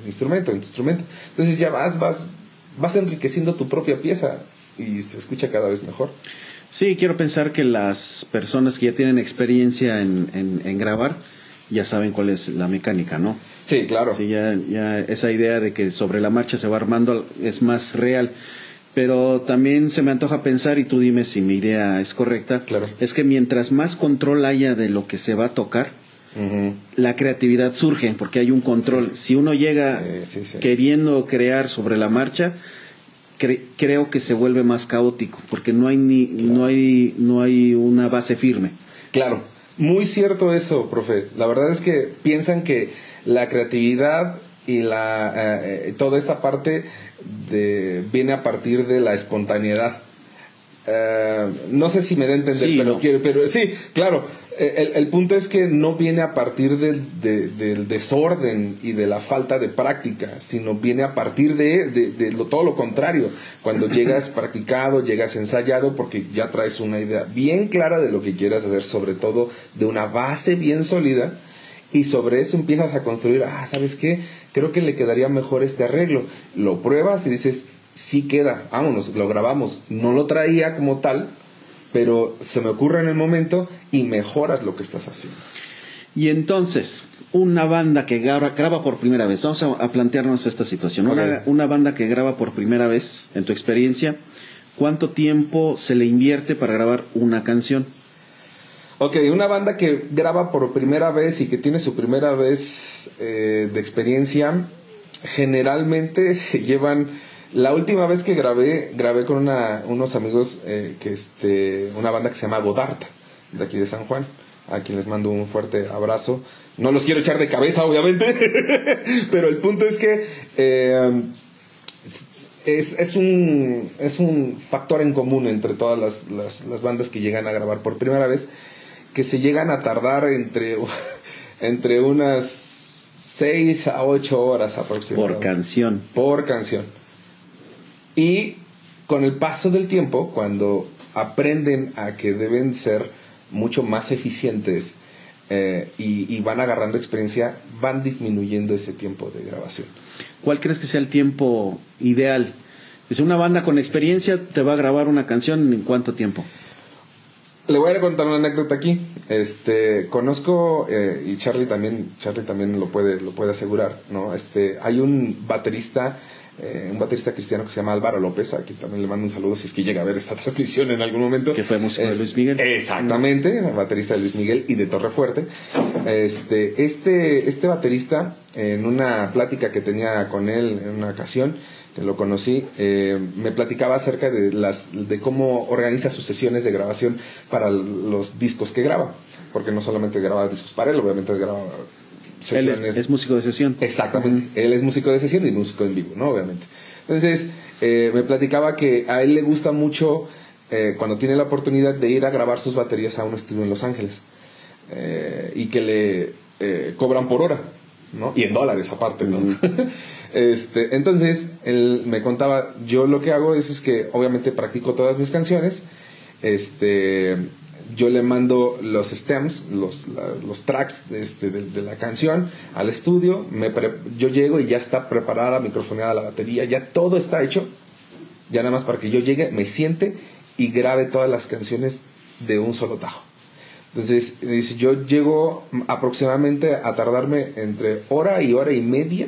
el instrumento, en tu instrumento. Entonces ya vas, vas, vas enriqueciendo tu propia pieza y se escucha cada vez mejor. Sí, quiero pensar que las personas que ya tienen experiencia en, en grabar ya saben cuál es la mecánica, ¿no? Sí, claro. Sí, ya, ya esa idea de que sobre la marcha se va armando es más real. Pero también se me antoja pensar, y tú dime si mi idea es correcta, claro. es que mientras más control haya de lo que se va a tocar, la creatividad surge, porque hay un control. Si uno llega queriendo crear sobre la marcha, creo que se vuelve más caótico, porque no hay, ni, no, hay, no hay una base firme. Claro, muy cierto eso, profe. La verdad es que piensan que la creatividad y la eh, eh, toda esa parte de, viene a partir de la espontaneidad. Eh, no sé si me da a entender, pero quiero, pero sí, claro. El, punto es que no viene a partir del, del, desorden y de la falta de práctica, sino viene a partir de, de lo, todo lo contrario. Cuando llegas practicado, llegas ensayado, porque ya traes una idea bien clara de lo que quieras hacer, sobre todo de una base bien sólida, y sobre eso empiezas a construir, ah, ¿sabes qué? Creo que le quedaría mejor este arreglo. Lo pruebas y dices, sí queda, vámonos, lo grabamos. No lo traía como tal, pero se me ocurre en el momento y mejoras lo que estás haciendo. Y entonces, una banda que graba, graba por primera vez, vamos a, plantearnos esta situación. Una, una banda que graba por primera vez, en tu experiencia, ¿cuánto tiempo se le invierte para grabar una canción? Ok, una banda que graba por primera vez y que tiene su primera vez eh, de experiencia, generalmente se llevan... La última vez que grabé, grabé con una, unos amigos, eh, que este, una banda que se llama Godard, de aquí de San Juan, a quien les mando un fuerte abrazo. No los quiero echar de cabeza, obviamente, pero el punto es que eh, es, es, un, es un factor en común entre todas las, las bandas que llegan a grabar por primera vez que se llegan a tardar entre, entre unas 6 a 8 horas aproximadamente. Por canción. Por canción. Y con el paso del tiempo, cuando aprenden a que deben ser mucho más eficientes eh, y, y, van agarrando experiencia, van disminuyendo ese tiempo de grabación. ¿Cuál crees que sea el tiempo ideal? Es una banda con experiencia, te va a grabar una canción en cuánto tiempo? Le voy a contar una anécdota aquí. Este, conozco eh, y Charlie también, Charlie también lo puede, lo puede asegurar, ¿no? Este, hay un baterista, eh, un baterista cristiano que se llama Álvaro López, aquí también le mando un saludo si es que llega a ver esta transmisión en algún momento. Que fue músico de Luis Miguel. Exactamente, baterista de Luis Miguel y de Torrefuerte. Este, este, este baterista, en una plática que tenía con él en una ocasión, lo conocí, eh, me platicaba acerca de, las, de cómo organiza sus sesiones de grabación para los discos que graba. Porque no solamente graba discos para él, obviamente graba sesiones. Él es, músico de sesión. Exactamente. Él es músico de sesión y músico en vivo, ¿no? Obviamente. Entonces, eh, me platicaba que a él le gusta mucho eh, cuando tiene la oportunidad de ir a grabar sus baterías a un estudio en Los Ángeles. y que le cobran por hora, ¿no? Y en dólares aparte, ¿no? Este, entonces, él me contaba, yo lo que hago es, es que obviamente practico todas mis canciones, este, yo le mando los stems, los, los tracks de, este, de, la canción al estudio, me yo llego y ya está preparada, microfoneada la batería, ya todo está hecho, ya nada más para que yo llegue, me siente y grabe todas las canciones de un solo tajo. Entonces, dice, yo llego aproximadamente a tardarme entre hora y hora y media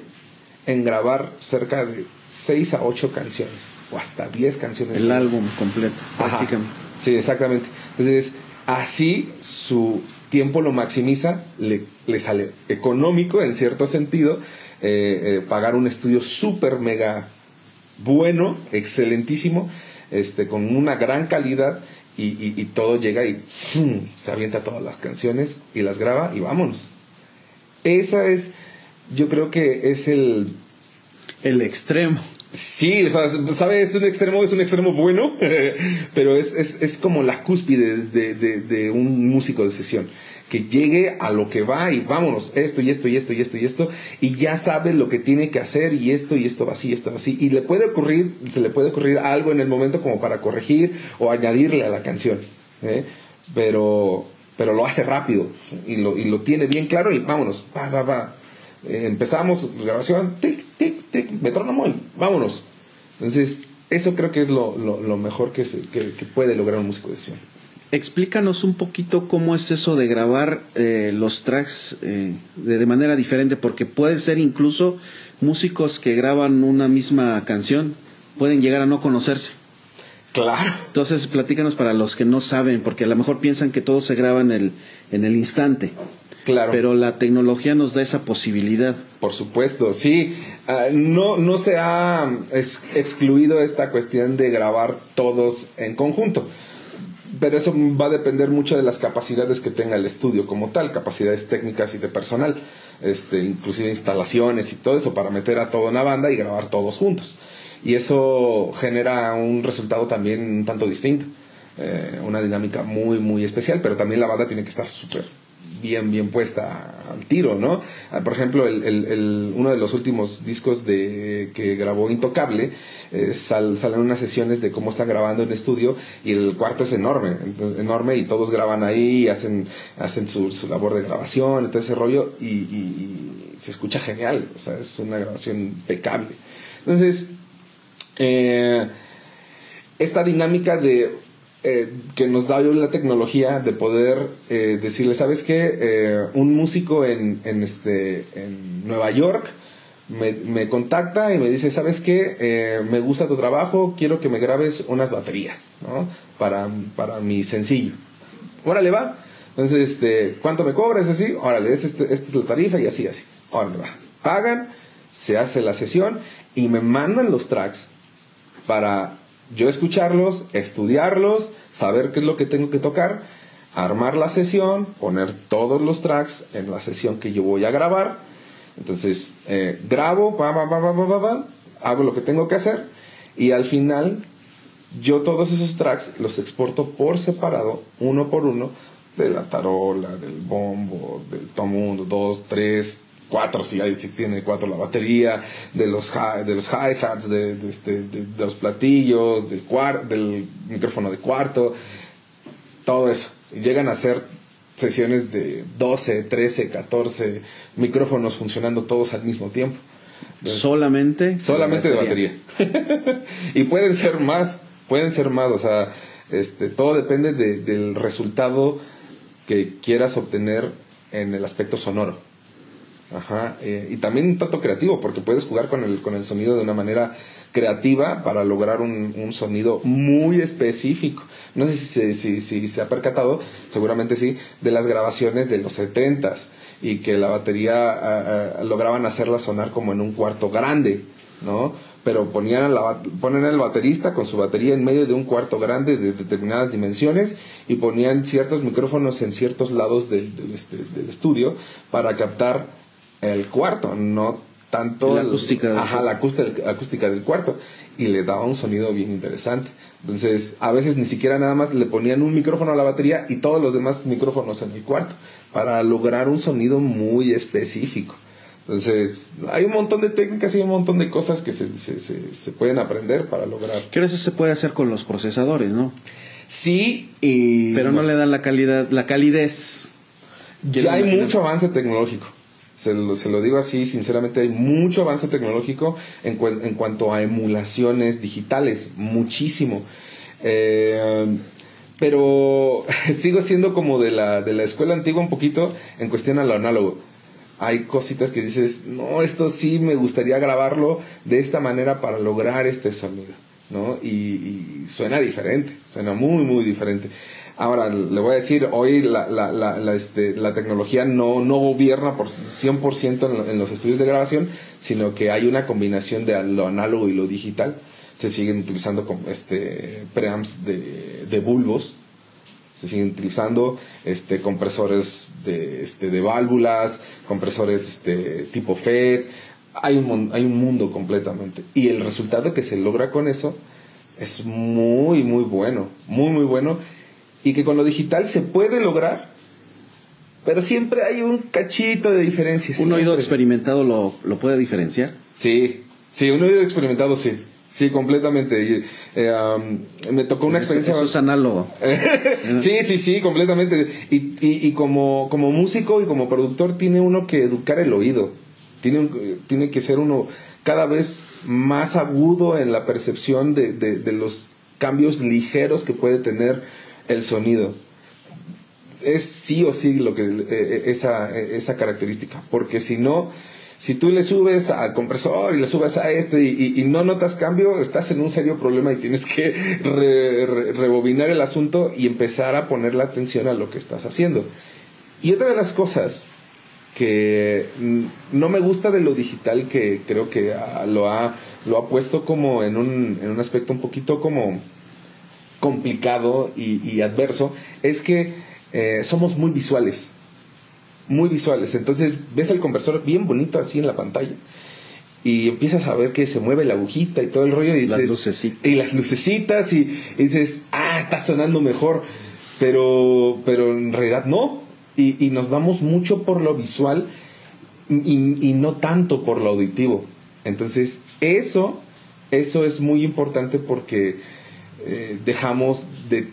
en grabar cerca de 6 a 8 canciones o hasta 10 canciones. El álbum completo, Ajá. prácticamente. Sí, exactamente. Entonces, así su tiempo lo maximiza, le, le sale económico en cierto sentido, eh, eh, pagar un estudio súper mega bueno, excelentísimo, este, con una gran calidad y, y- y todo llega y se avienta todas las canciones y las graba y vámonos. Esa es, yo creo que es el, El extremo. Sí, o sea, ¿sabes? Es un extremo, es un extremo bueno, pero es, es, es como la cúspide de, de- de un músico de sesión. Que llegue a lo que va y vámonos, esto y esto y esto y esto y esto, y ya sabe lo que tiene que hacer y esto y esto va así, esto va así. Y le puede ocurrir, se le puede ocurrir algo en el momento como para corregir o añadirle a la canción. ¿eh? Pero, pero lo hace rápido y lo, y lo tiene bien claro y vámonos, va, va, va. Eh, empezamos grabación, tic, tic, tic, metrónomo y vámonos. Entonces, eso creo que es lo, lo- mejor que, se- que puede lograr un músico de sesión. Explícanos un poquito cómo es eso de grabar eh, los tracks eh, de, de manera diferente, porque puede ser incluso músicos que graban una misma canción, pueden llegar a no conocerse. Claro. Entonces, platícanos para los que no saben, porque a lo mejor piensan que todo se graba en el, en el instante, Claro. pero la tecnología nos da esa posibilidad. Por supuesto, sí. Ah, no, no se ha ex- excluido esta cuestión de grabar todos en conjunto. Pero eso va a depender mucho de las capacidades que tenga el estudio como tal, capacidades técnicas y de personal, este, inclusive instalaciones y todo eso para meter a toda una banda y grabar todos juntos. Y eso genera un resultado también un tanto distinto, eh, una dinámica muy, muy especial, pero también la banda tiene que estar súper bien, bien puesta al tiro, ¿no? Ah, Por ejemplo, uno de los últimos discos de, que grabó Intocable, eh, sal- salen unas sesiones de cómo están grabando en estudio y el cuarto es enorme, enorme y todos graban ahí, hacen, hacen su, su labor de grabación, y todo ese rollo y se escucha genial, o sea, es una grabación impecable. Entonces, eh, esta dinámica de eh, que nos da hoy la tecnología de poder eh, decirle, ¿sabes qué? Eh, un músico en, en, este, en Nueva York me, me contacta y me dice, ¿sabes qué? Me gusta tu trabajo, quiero que me grabes unas baterías, ¿no? Para, para mi sencillo. Órale, va. Entonces, este, ¿cuánto me cobras? Así, órale, es este- esta es la tarifa y así, así. Órale, va. Pagan, se hace la sesión y me mandan los tracks para yo escucharlos, estudiarlos, saber qué es lo que tengo que tocar, armar la sesión, poner todos los tracks en la sesión que yo voy a grabar. Entonces, eh, grabo, hago lo que tengo que hacer y al final yo todos esos tracks los exporto por separado, uno por uno, de la tarola, del bombo, del tomundo, dos, tres, cuatro, si, hay, si tiene cuatro la batería, de los, hi- de los hi-hats, de, de este- de- de los platillos, del, cuar- del micrófono de cuarto, todo eso. Y llegan a ser sesiones de 12, 13, 14 micrófonos funcionando todos al mismo tiempo. Entonces, Solamente. Solamente de batería. y pueden ser más, pueden ser más, o sea, este, todo depende de- del resultado que quieras obtener en el aspecto sonoro. Ajá, eh, y también un tanto creativo, porque puedes jugar con el, con el sonido de una manera creativa para lograr un, un sonido muy específico. No sé si, si, si se ha percatado, seguramente sí, de las grabaciones de los 70s y que la batería lograban hacerla sonar como en un cuarto grande, ¿no? Pero ponían, la, ponen al baterista con su batería en medio de un cuarto grande de determinadas dimensiones y ponían ciertos micrófonos en ciertos lados del, del, este, del estudio para captar el cuarto, no tanto La acústica ajá, la acústica, acústica del cuarto y le daba un sonido bien interesante. Entonces, a veces ni siquiera nada más le ponían un micrófono a la batería y todos los demás micrófonos en el cuarto para lograr un sonido muy específico. Entonces, hay un montón de técnicas y un montón de cosas que se, se, se- se pueden aprender para lograr. Que eso se puede hacer con los procesadores, ¿no? Sí, y Pero no le dan la calidad, la calidez. Ya hay mucho avance tecnológico. Se lo, se lo digo así, sinceramente, hay mucho avance tecnológico en, cuen- en cuanto a emulaciones digitales, muchísimo. Eh, pero sigo siendo como de la, de la escuela antigua un poquito en cuestión a lo análogo. hay cositas que dices, no, esto sí me gustaría grabarlo de esta manera para lograr este sonido, ¿no? Y suena diferente, suena muy, muy diferente. Ahora, le voy a decir, hoy la, la, la, este, la tecnología no, no gobierna por 100% en, en, los estudios de grabación, sino que hay una combinación de lo análogo y lo digital. Se siguen utilizando este, preamps de, de bulbos, se siguen utilizando este, compresores de, este, de válvulas, compresores este, tipo FED. Hay un, hay un mundo completamente. Y el resultado que se logra con eso es muy, muy bueno. Muy, muy bueno y que con lo digital se puede lograr, pero siempre hay un cachito de diferencia. ¿Un oído experimentado lo, lo, puede diferenciar? Sí, sí, un oído experimentado sí. Sí, completamente. Y, eh, um, me tocó una experiencia. Eso, es análogo. sí, sí, sí, completamente. Y, y, y, como, como músico y como productor, tiene uno que educar el oído. Tiene, tiene que ser uno cada vez más agudo en la percepción de, de, de los cambios ligeros que puede tener el sonido. Es sí o sí lo que eh, eh, esa, esa característica, porque si no, si tú le subes al compresor y le subes a este y, no notas cambio, estás en un serio problema y tienes que rebobinar el asunto y empezar a poner la atención a lo que estás haciendo. Y otra de las cosas que no me gusta de lo digital, que creo que lo ha, lo ha puesto como en un, en un aspecto un poquito como complicado y, adverso es que eh, somos muy visuales. Muy visuales. Entonces ves el conversor bien bonito así en la pantalla y empiezas a ver que se mueve la agujita y todo el rollo y dices, las lucecitas. y las lucecitas y, dices ah está sonando mejor pero pero en realidad no y, nos vamos mucho por lo visual y, y, no tanto por lo auditivo entonces eso eso es muy importante porque eh, dejamos de,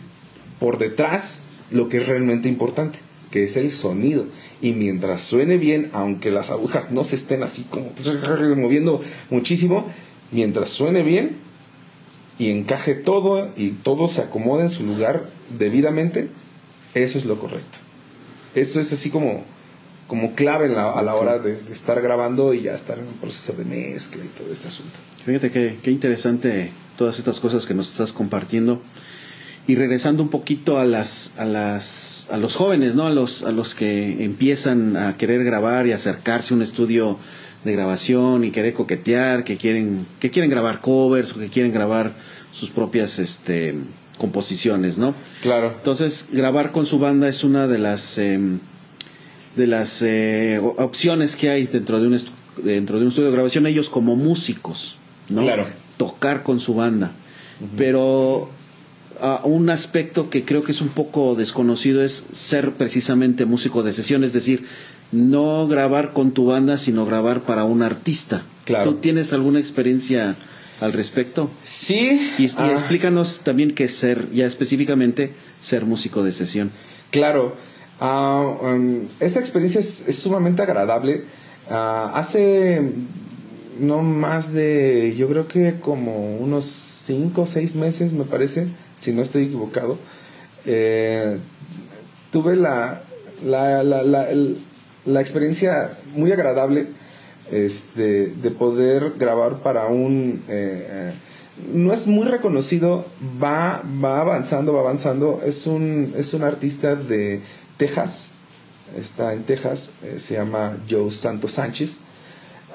por detrás lo que es realmente importante, que es el sonido. Y mientras suene bien, aunque las agujas no se estén así como moviendo muchísimo, mientras suene bien y encaje todo y todo se acomode en su lugar debidamente, eso es lo correcto. Eso es así como, como clave a la hora de, estar grabando y ya estar en un proceso de mezcla y todo este asunto. Fíjate qué, interesante todas estas cosas que nos estás compartiendo. Y regresando un poquito a las, a las, a los jóvenes, ¿no? A los, a los que empiezan a querer grabar y acercarse a un estudio de grabación y querer coquetear, que quieren, que quieren grabar covers o que quieren grabar sus propias, este, composiciones, ¿no? Claro. Entonces, grabar con su banda es una de las, em, de las eh, opciones que hay dentro de un dentro de un estudio de grabación ellos como músicos, ¿no? Claro tocar con su banda. Pero uh, un aspecto que creo que es un poco desconocido es ser precisamente músico de sesión, es decir, no grabar con tu banda, sino grabar para un artista. Claro. ¿Tú tienes alguna experiencia al respecto? Sí. Y, ah. explícanos también qué es ser, ya específicamente, ser músico de sesión. Claro. Uh, um, esta experiencia es, sumamente agradable. Hace no más de, yo creo que como unos 5 o 6 meses, me parece, si no estoy equivocado, eh, tuve la, la, la, la, experiencia muy agradable este, de poder grabar para un... Eh, no es muy reconocido, va, va avanzando, va avanzando. Es un, es un artista de Texas, está en Texas, eh, se llama Joe Santos Sánchez.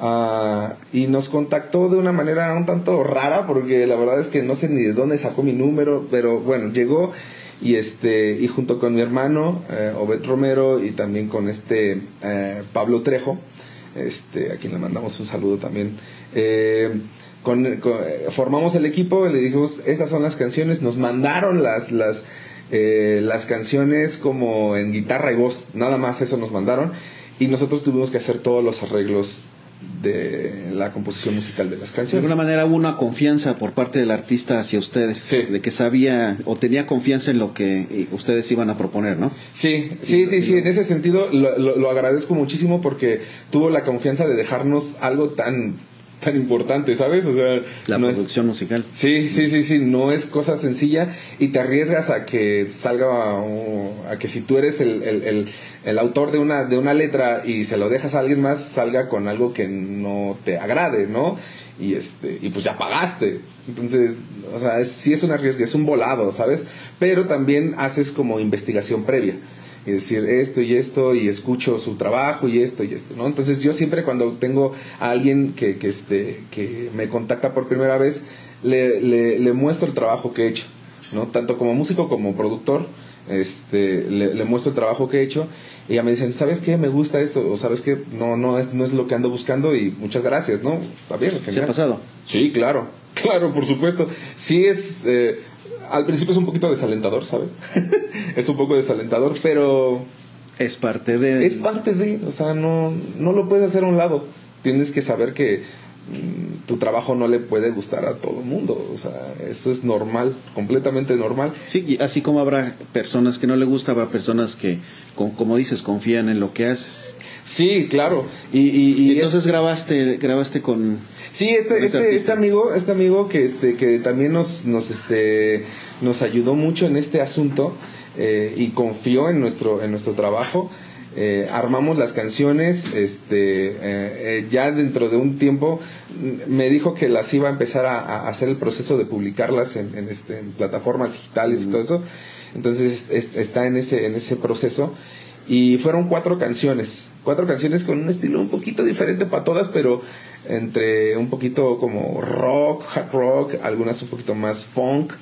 Ah, y nos contactó de una manera un tanto rara porque la verdad es que no sé ni de dónde sacó mi número, pero bueno, llegó y este y junto con mi hermano eh, Obed Romero y también con este eh, Pablo Trejo, este a quien le mandamos un saludo también. Eh, formamos el equipo, le dijimos, estas son las canciones, nos mandaron las, las, las canciones como en guitarra y voz, nada más eso nos mandaron, y nosotros tuvimos que hacer todos los arreglos de la composición musical de las canciones. De alguna manera hubo una confianza por parte del artista hacia ustedes, de que sabía o tenía confianza en lo que eh, ustedes iban a proponer, ¿no? Sí, sí, sí, sí, en ese sentido lo, agradezco muchísimo porque tuvo la confianza de dejarnos algo tan tan importante, ¿sabes? O sea, La no es- producción musical. Sí, sí, sí, sí, no es cosa sencilla y te arriesgas a que salga, o- a que si tú eres el, el- el- el autor de una, de una letra y se lo dejas a alguien más, salga con algo que no te agrade, ¿no? Y, este, y pues ya pagaste. Entonces, o sea, es, sí es un arriesgue, es un volado, ¿sabes? Pero también haces como investigación previa. Y decir esto y esto, y escucho su trabajo y esto y esto, ¿no? Entonces yo siempre cuando tengo a alguien que, que, este, que me contacta por primera vez, le, le, le muestro el trabajo que he hecho, ¿no? Tanto como músico como productor, este, le, le muestro el trabajo que he hecho y ya me dicen, ¿sabes qué? Me gusta esto, o ¿sabes qué? No, no es, no es lo que ando buscando y muchas gracias, ¿no? Está bien, ¿Se ha genial. pasado? Sí, claro, claro, por supuesto. Sí es, eh, al principio es un poquito desalentador, ¿sabes? es un poco desalentador, pero Es parte de... es parte de, o sea, no, no lo puedes hacer a un lado. Tienes que saber que mm, tu trabajo no le puede gustar a todo el mundo, o sea, eso es normal, completamente normal. Sí, y así como habrá personas que no le gusta, habrá personas que, como, como dices, confían en lo que haces. Sí, claro. Y, y, y Y entonces es- grabaste, grabaste con... Sí, este, este este, este amigo, este amigo que este, que también nos, nos este nos ayudó mucho en este asunto eh, y confió en nuestro, en nuestro trabajo. Eh, armamos las canciones, este, eh, eh, ya dentro de un tiempo me dijo que las iba a empezar a, a hacer el proceso de publicarlas en, en, este, en plataformas digitales y todo eso. Entonces es- está en ese, en ese proceso. Y fueron cuatro canciones, cuatro canciones con un estilo un poquito diferente para todas, pero entre un poquito como rock, hard rock, algunas un poquito más funk,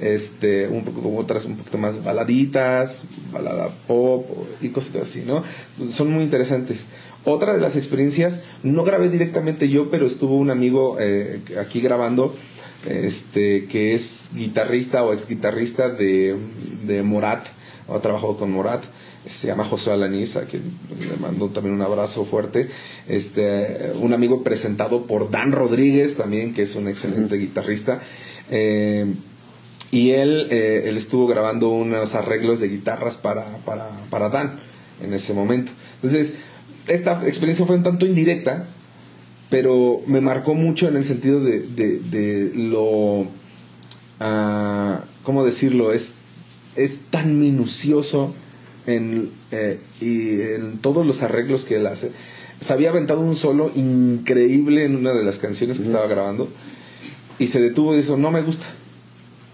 este, un poco, otras un poquito más baladitas, balada pop y cosas así, ¿no? Son- muy interesantes. Otra de las experiencias, no grabé directamente yo, pero estuvo un amigo eh, aquí grabando, este, que es guitarrista o ex guitarrista de, de Morat, ha trabajado con Morat se llama José Alaniz, a quien le mando también un abrazo fuerte. Este, un amigo presentado por Dan Rodríguez, también, que es un excelente guitarrista. Eh, y él, eh, él estuvo grabando unos arreglos de guitarras para, para, para Dan en ese momento. Entonces, esta experiencia fue un tanto indirecta, pero me marcó mucho en el sentido de, de, de lo... ah, ¿Cómo decirlo? Es, es tan minucioso en, eh, y en todos los arreglos que él hace. Se había aventado un solo increíble en una de las canciones que estaba grabando y se detuvo y dijo, no me gusta,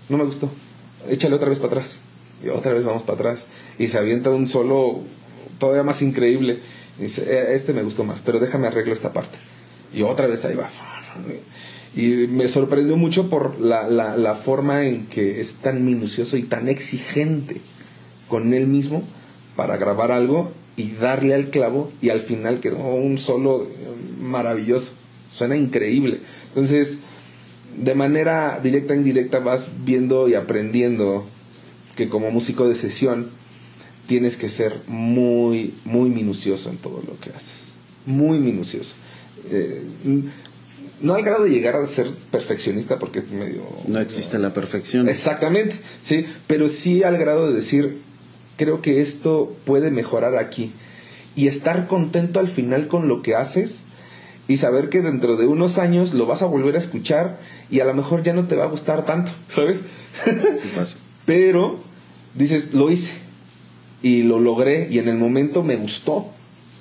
no me gustó, échale otra vez para atrás. Y otra vez vamos para atrás. Y se avienta un solo todavía más increíble. Y dice, "Eh, este me gustó más, pero déjame arreglo esta parte. Y otra vez ahí va. Y me sorprendió mucho por la, la, la forma en que es tan minucioso y tan exigente con él mismo para grabar algo y darle al clavo y al final quedó un solo maravilloso. Suena increíble. Entonces, de manera directa e indirecta vas viendo y aprendiendo que como músico de sesión tienes que ser muy, muy minucioso en todo lo que haces. Muy minucioso. Eh, no al grado de llegar a ser perfeccionista porque es medio... No existe la perfección. Exactamente, sí, pero sí al grado de decir, creo que esto puede mejorar aquí. Y estar contento al final con lo que haces y saber que dentro de unos años lo vas a volver a escuchar y a lo mejor ya no te va a gustar tanto, ¿sabes? Sí pasa. Pero dices, lo hice y lo logré y en el momento me gustó,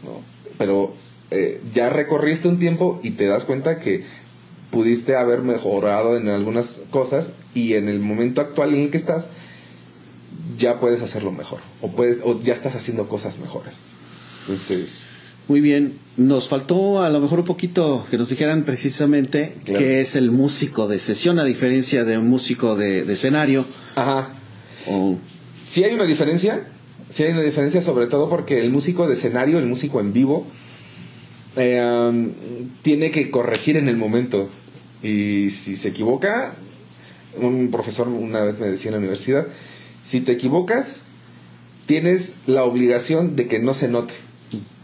¿no? Pero eh, ya recorriste un tiempo y te das cuenta que pudiste haber mejorado en algunas cosas y en el momento actual en el que estás ya puedes hacerlo mejor o puedes o ya estás haciendo cosas mejores. Entonces, Muy bien, nos faltó a lo mejor un poquito que nos dijeran precisamente Claro. qué es el músico de sesión a diferencia de un músico de, de escenario. ajá, O, Sí hay una diferencia, sí hay una diferencia sobre todo porque el músico de escenario, el músico en vivo, eh, um, tiene que corregir en el momento. Y si se equivoca, un profesor una vez me decía en la universidad, si te equivocas, tienes la obligación de que no se note,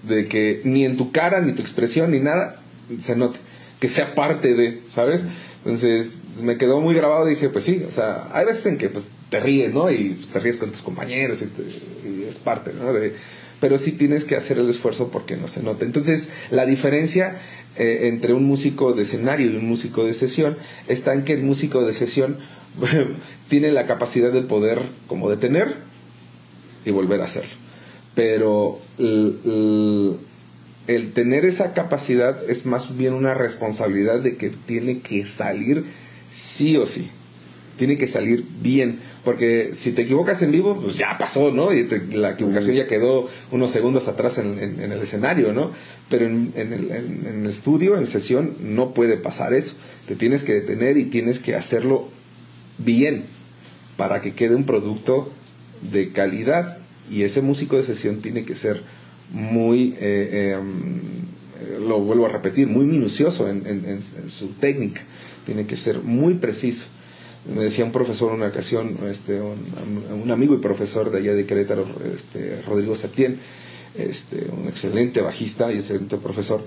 de que ni en tu cara, ni tu expresión, ni nada se note, que sea parte de, ¿sabes? Entonces me quedó muy grabado, dije, pues sí, o sea, hay veces en que pues te ríes, ¿no? Y te ríes con tus compañeros y, y es parte, ¿no? De, pero sí tienes que hacer el esfuerzo porque no se note. Entonces, la diferencia eh, entre un músico de escenario y un músico de sesión está en que el músico de sesión tiene la capacidad de poder como detener y volver a hacerlo. Pero el, el tener esa capacidad es más bien una responsabilidad de que tiene que salir sí o sí. Tiene que salir bien. Porque si te equivocas en vivo, pues ya pasó, ¿no? Y la equivocación ya quedó unos segundos atrás en, el escenario, ¿no? Pero en, el, en, el, estudio, en sesión, no puede pasar eso. Te tienes que detener y tienes que hacerlo bien para que quede un producto de calidad. Y ese músico de sesión tiene que ser muy, eh, em, lo vuelvo a repetir, muy minucioso en su técnica. Tiene que ser muy preciso me decía un profesor una ocasión, este, un, amigo y profesor de allá de Querétaro, este, Rodrigo Septién, este, un excelente bajista y excelente profesor,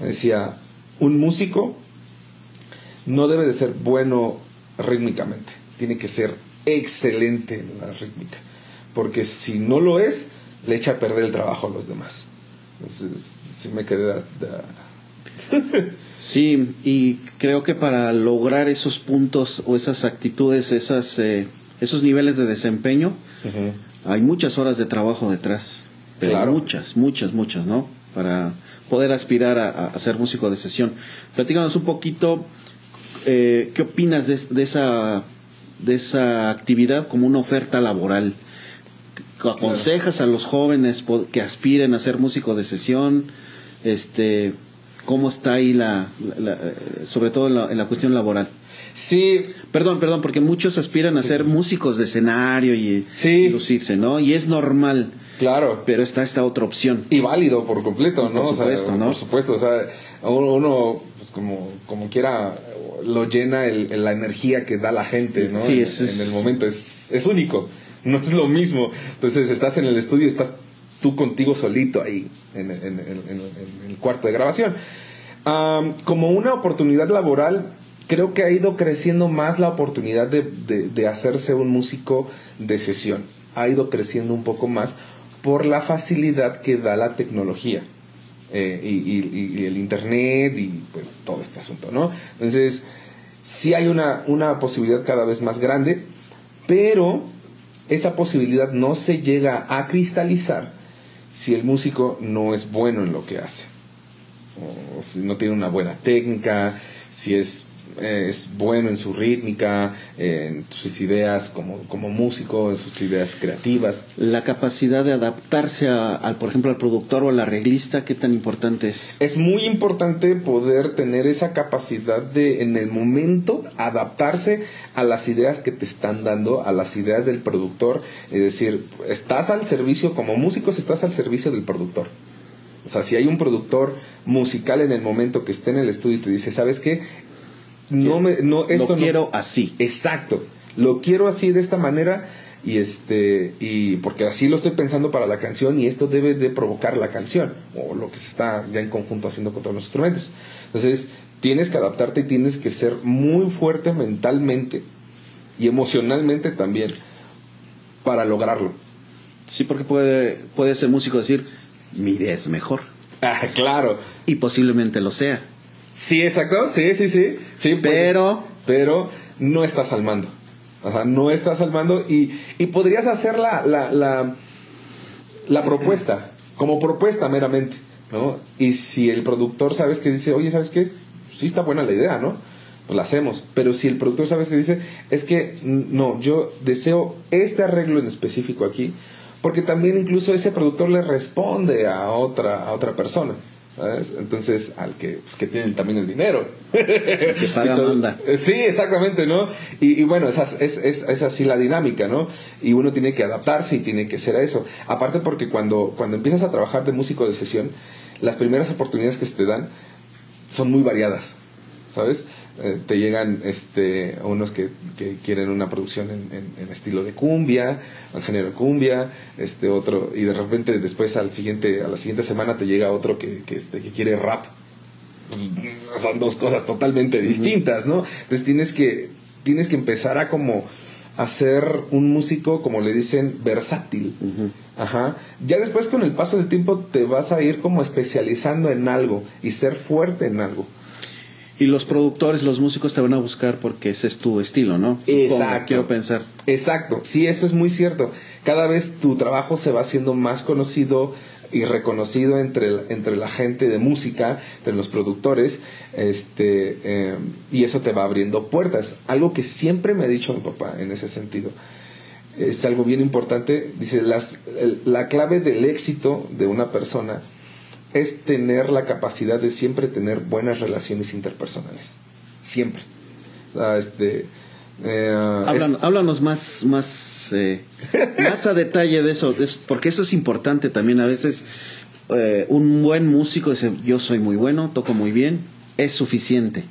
me decía, un músico no debe de ser bueno rítmicamente, tiene que ser excelente en la rítmica, porque si no lo es, le echa a perder el trabajo a los demás. Entonces, si me quedé... Sí, y creo que para lograr esos puntos o esas actitudes, esas, eh, esos niveles de desempeño, hay muchas horas de trabajo detrás. Pero muchas, muchas, muchas, ¿no? Para poder aspirar a, ser músico de sesión. Platícanos un poquito, eh, ¿qué opinas de, esa, de esa actividad como una oferta laboral? ¿Aconsejas a los jóvenes que aspiren a ser músico de sesión? Este, cómo está ahí la, sobre todo en la, cuestión laboral. Sí. Perdón, perdón, porque muchos aspiran a ser músicos de escenario y, lucirse, ¿no? Y es normal. Claro. Pero está esta otra opción. Y válido por completo, ¿no? Por supuesto, ¿no? Por supuesto, o sea, uno, pues como, como quiera, lo llena el, la energía que da la gente, ¿no? Sí, es, en el momento, es, es único, no es lo mismo. Entonces estás en el estudio, estás tú contigo solito ahí en, el cuarto de grabación. como una oportunidad laboral, creo que ha ido creciendo más la oportunidad de, hacerse un músico de sesión. Ha ido creciendo un poco más por la facilidad que da la tecnología. Eh, y, el internet y pues todo este asunto, ¿no? Entonces, sí hay una, una posibilidad cada vez más grande, pero esa posibilidad no se llega a cristalizar si el músico no es bueno en lo que hace, o si no tiene una buena técnica, si es, es bueno en su rítmica, en sus ideas como, como músico, en sus ideas creativas. La capacidad de adaptarse al, por ejemplo, al productor o al arreglista, ¿qué tan importante es? Es muy importante poder tener esa capacidad de, en el momento, adaptarse a las ideas que te están dando, a las ideas del productor. Es decir, estás al servicio, como músicos, estás al servicio del productor. O sea, si hay un productor musical en el momento que esté en el estudio y te dice, ¿sabes qué? No me, no, esto lo quiero así. Exacto. Lo quiero así de esta manera y este y porque así lo estoy pensando para la canción y esto debe de provocar la canción o lo que se está ya en conjunto haciendo con todos los instrumentos. Entonces, tienes que adaptarte y tienes que ser muy fuerte mentalmente y emocionalmente también para lograrlo. Sí, porque puede, puede ser músico decir, mi idea es mejor. Ah, claro. Y posiblemente lo sea. Sí, exacto, sí, sí, sí. sí pero... pero no estás al mando. no estás al mando y, y podrías hacer la, la, la, la propuesta, como propuesta meramente. ¿no? Y si el productor sabes que dice, oye, ¿sabes qué? es sí está buena la idea, ¿no? Pues la hacemos. Pero si el productor sabes que dice, es que no, yo deseo este arreglo en específico aquí, porque también incluso ese productor le responde a otra, a otra persona. ¿Sabes? Entonces, al que, pues, que tienen también el dinero. que paga manda. Sí, exactamente, ¿no? Y, bueno, es, es, es, es, así la dinámica, ¿no? Y uno tiene que adaptarse y tiene que ser a eso. Aparte porque cuando, cuando empiezas a trabajar de músico de sesión, las primeras oportunidades que se te dan son muy variadas, ¿sabes? Eh, te llegan este, unos que, quieren una producción en, estilo de cumbia, en género de cumbia, este otro, y de repente después al siguiente, a la siguiente semana te llega otro que, que, este, que quiere rap. Son dos cosas totalmente distintas, ¿no? Entonces tienes que, tienes que empezar a como a ser un músico, como le dicen, versátil. Ajá. Ya después con el paso del tiempo te vas a ir como especializando en algo y ser fuerte en algo. Y los productores, los músicos te van a buscar porque ese es tu estilo, ¿no? Exacto. quiero pensar. Exacto, sí, eso es muy cierto. Cada vez tu trabajo se va haciendo más conocido y reconocido entre, entre la gente de música, entre los productores, este, eh, y eso te va abriendo puertas. Algo que siempre me ha dicho mi papá en ese sentido. Es algo bien importante. Dice, las, la clave del éxito de una persona es tener la capacidad de siempre tener buenas relaciones interpersonales. Siempre. este, eh, háblanos, más, más, eh, más a detalle de eso, porque eso es importante también. A veces eh, un buen músico dice, yo soy muy bueno, toco muy bien, es suficiente.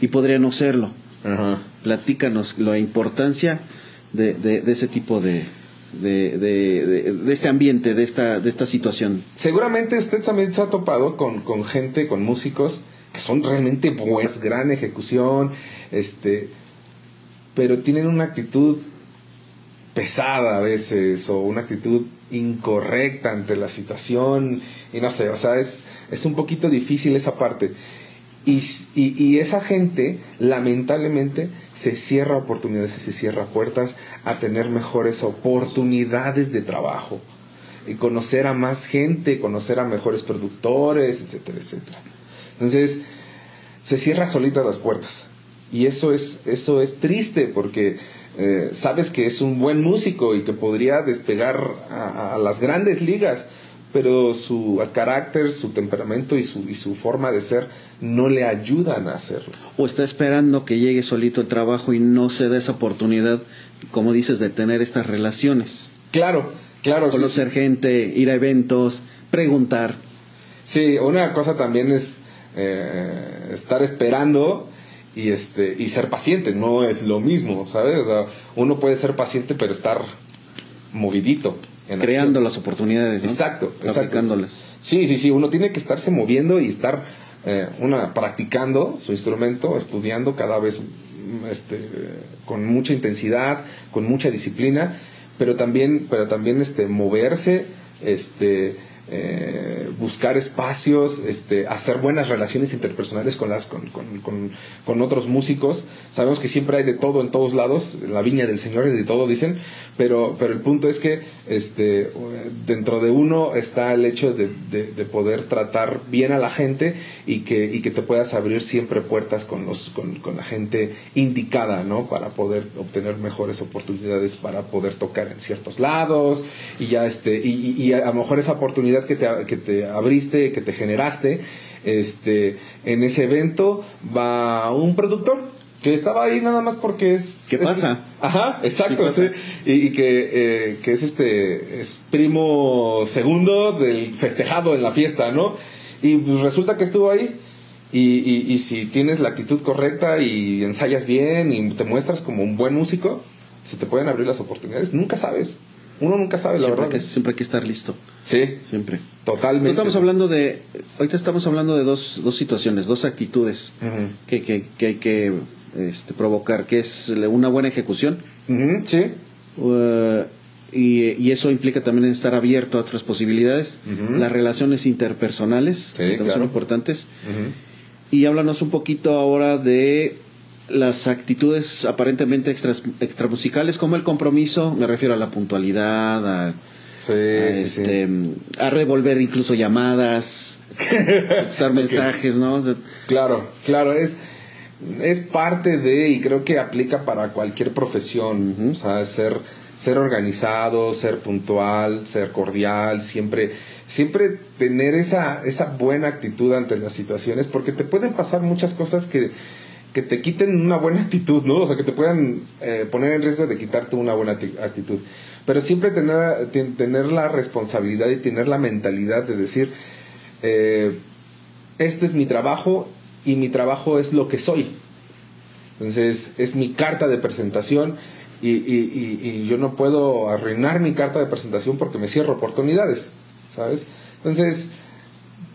Y podría no serlo. Platícanos la importancia de, de ese tipo de, de, de, de, este ambiente, de esta, de esta situación. Seguramente usted también se ha topado con, con gente, con músicos que son realmente buenos, gran ejecución, este, pero tienen una actitud pesada a veces o una actitud incorrecta ante la situación y no sé, o sea, es, es un poquito difícil esa parte. Y, y, esa gente, lamentablemente, se cierra oportunidades, se cierra puertas a tener mejores oportunidades de trabajo. Y conocer a más gente, conocer a mejores productores, etcétera, etcétera. Entonces, se cierra solitas las puertas. Y eso es, eso es triste porque eh, sabes que es un buen músico y que podría despegar a las grandes ligas pero su carácter, su temperamento y su, y su forma de ser no le ayudan a hacerlo. O está esperando que llegue solito el trabajo y no se da esa oportunidad, como dices, de tener estas relaciones. Claro, claro. Conocer gente, ir a eventos, preguntar. Sí, una cosa también es eh, estar esperando y este y ser paciente, no es lo mismo, ¿sabes? O sea, uno puede ser paciente pero estar movidito creando las oportunidades, Exacto, Aplicándolas. Sí, sí, sí, uno tiene que estarse moviendo y estar eh, una practicando su instrumento, estudiando cada vez este, con mucha intensidad, con mucha disciplina, pero también, pero también este, moverse, este, eh, buscar espacios, este, hacer buenas relaciones interpersonales con, las, con, con, con, otros músicos. Sabemos que siempre hay de todo en todos lados, la viña del Señor y de todo dicen, pero, pero el punto es que este, dentro de uno está el hecho de, de, poder tratar bien a la gente y que, y que te puedas abrir siempre puertas con, los, con, con la gente indicada, ¿no? Para poder obtener mejores oportunidades para poder tocar en ciertos lados y ya este, y, y a lo mejor esa oportunidad que te, que te abriste, que te generaste, este, en ese evento va un productor que estaba ahí nada más porque es... ¿Qué pasa? ajá, exacto, sí. Y, que, eh, que es este, es primo segundo del festejado en la fiesta, ¿no? Y pues resulta que estuvo ahí. Y, y, y, si tienes la actitud correcta y ensayas bien y te muestras como un buen músico, se te pueden abrir las oportunidades. Nunca sabes. Uno nunca sabe, la siempre verdad. Que, siempre hay que estar listo. Sí. Siempre. Totalmente. estamos hablando de, ahorita estamos hablando de dos, dos situaciones, dos actitudes que, que, que, hay que este, provocar, que es una buena ejecución. Sí. Uh, y, y, eso implica también estar abierto a otras posibilidades. Las relaciones interpersonales también son importantes. Y háblanos un poquito ahora de las actitudes aparentemente extras, extramusicales como el compromiso, me refiero a la puntualidad, a, este, a revolver incluso llamadas, contestar mensajes, ¿no? claro, claro, es, es parte de, y creo que aplica para cualquier profesión, o sea, ser, ser organizado, ser puntual, ser cordial, siempre, siempre tener esa, esa buena actitud ante las situaciones, porque te pueden pasar muchas cosas que que te quiten una buena actitud, ¿no? O sea, que te puedan eh, poner en riesgo de quitarte una buena actitud. Pero siempre tener, tener la responsabilidad y tener la mentalidad de decir, eh, este es mi trabajo y mi trabajo es lo que soy. Entonces, es mi carta de presentación y, y, y, yo no puedo arruinar mi carta de presentación porque me cierro oportunidades, ¿sabes? Entonces,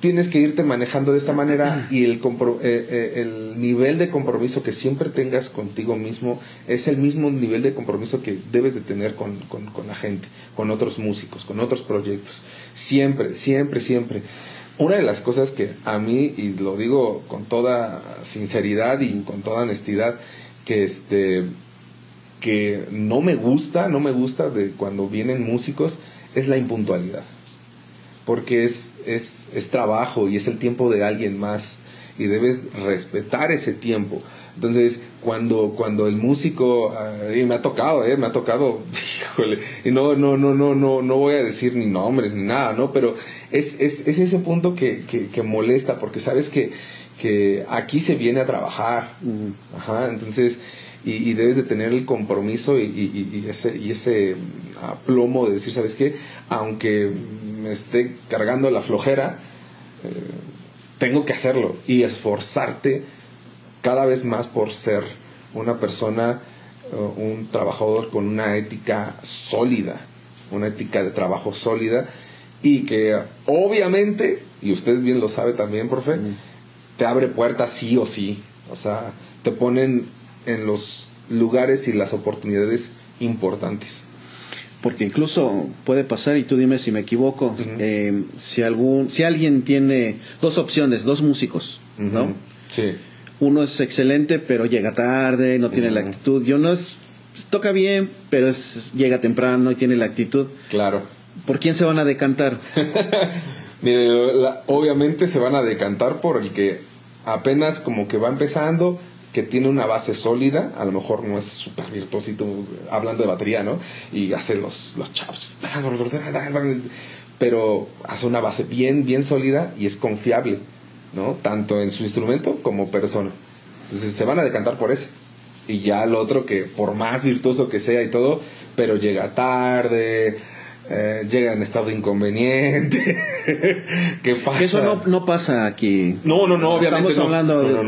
tienes que irte manejando de esta manera y el, compro- eh, eh, el nivel de compromiso que siempre tengas contigo mismo es el mismo nivel de compromiso que debes de tener con, con- con la gente, con otros músicos, con otros proyectos. Siempre, siempre, siempre. Una de las cosas que a mí, y lo digo con toda sinceridad y con toda honestidad, que este que no me gusta, no me gusta de cuando vienen músicos, es la impuntualidad porque es, es, es trabajo y es el tiempo de alguien más y debes respetar ese tiempo. Entonces, cuando, cuando el músico, ah, y me ha tocado, eh, me ha tocado, híjole, y no, no, no, no, no, no voy a decir ni nombres ni nada, ¿no? Pero es, es, es ese punto que, que, que molesta, porque sabes que, que aquí se viene a trabajar. Ajá, entonces, y, y debes de tener el compromiso y, y- y ese, y ese aplomo de decir, ¿sabes qué? Aunque me esté cargando la flojera, eh, tengo que hacerlo y esforzarte cada vez más por ser una persona, eh, un trabajador con una ética sólida, una ética de trabajo sólida y que obviamente, y usted bien lo sabe también, profe, te abre puertas sí o sí. O sea, te ponen en los lugares y las oportunidades importantes. Porque incluso puede pasar, y tú dime si me equivoco, eh, si algún, si alguien tiene dos opciones, dos músicos, ¿no? Sí. Uno es excelente, pero llega tarde, no tiene la actitud. Y uno es, toca bien, pero es, llega temprano y tiene la actitud. Claro. ¿Por quién se van a decantar? Mire, la- obviamente se van a decantar por el que apenas como que va empezando, que tiene una base sólida, a lo mejor no es súper virtuosito hablando de batería, ¿no? Y hace los, los chops, pero hace una base bien, bien sólida y es confiable, ¿no? Tanto en su instrumento como persona. Entonces se van a decantar por ese. Y ya el otro que por más virtuoso que sea y todo, pero llega tarde, eh, llega en estado inconveniente. ¿Qué pasa? Que eso no, no pasa aquí. No, no, no, obviamente Estamos no. hablando de,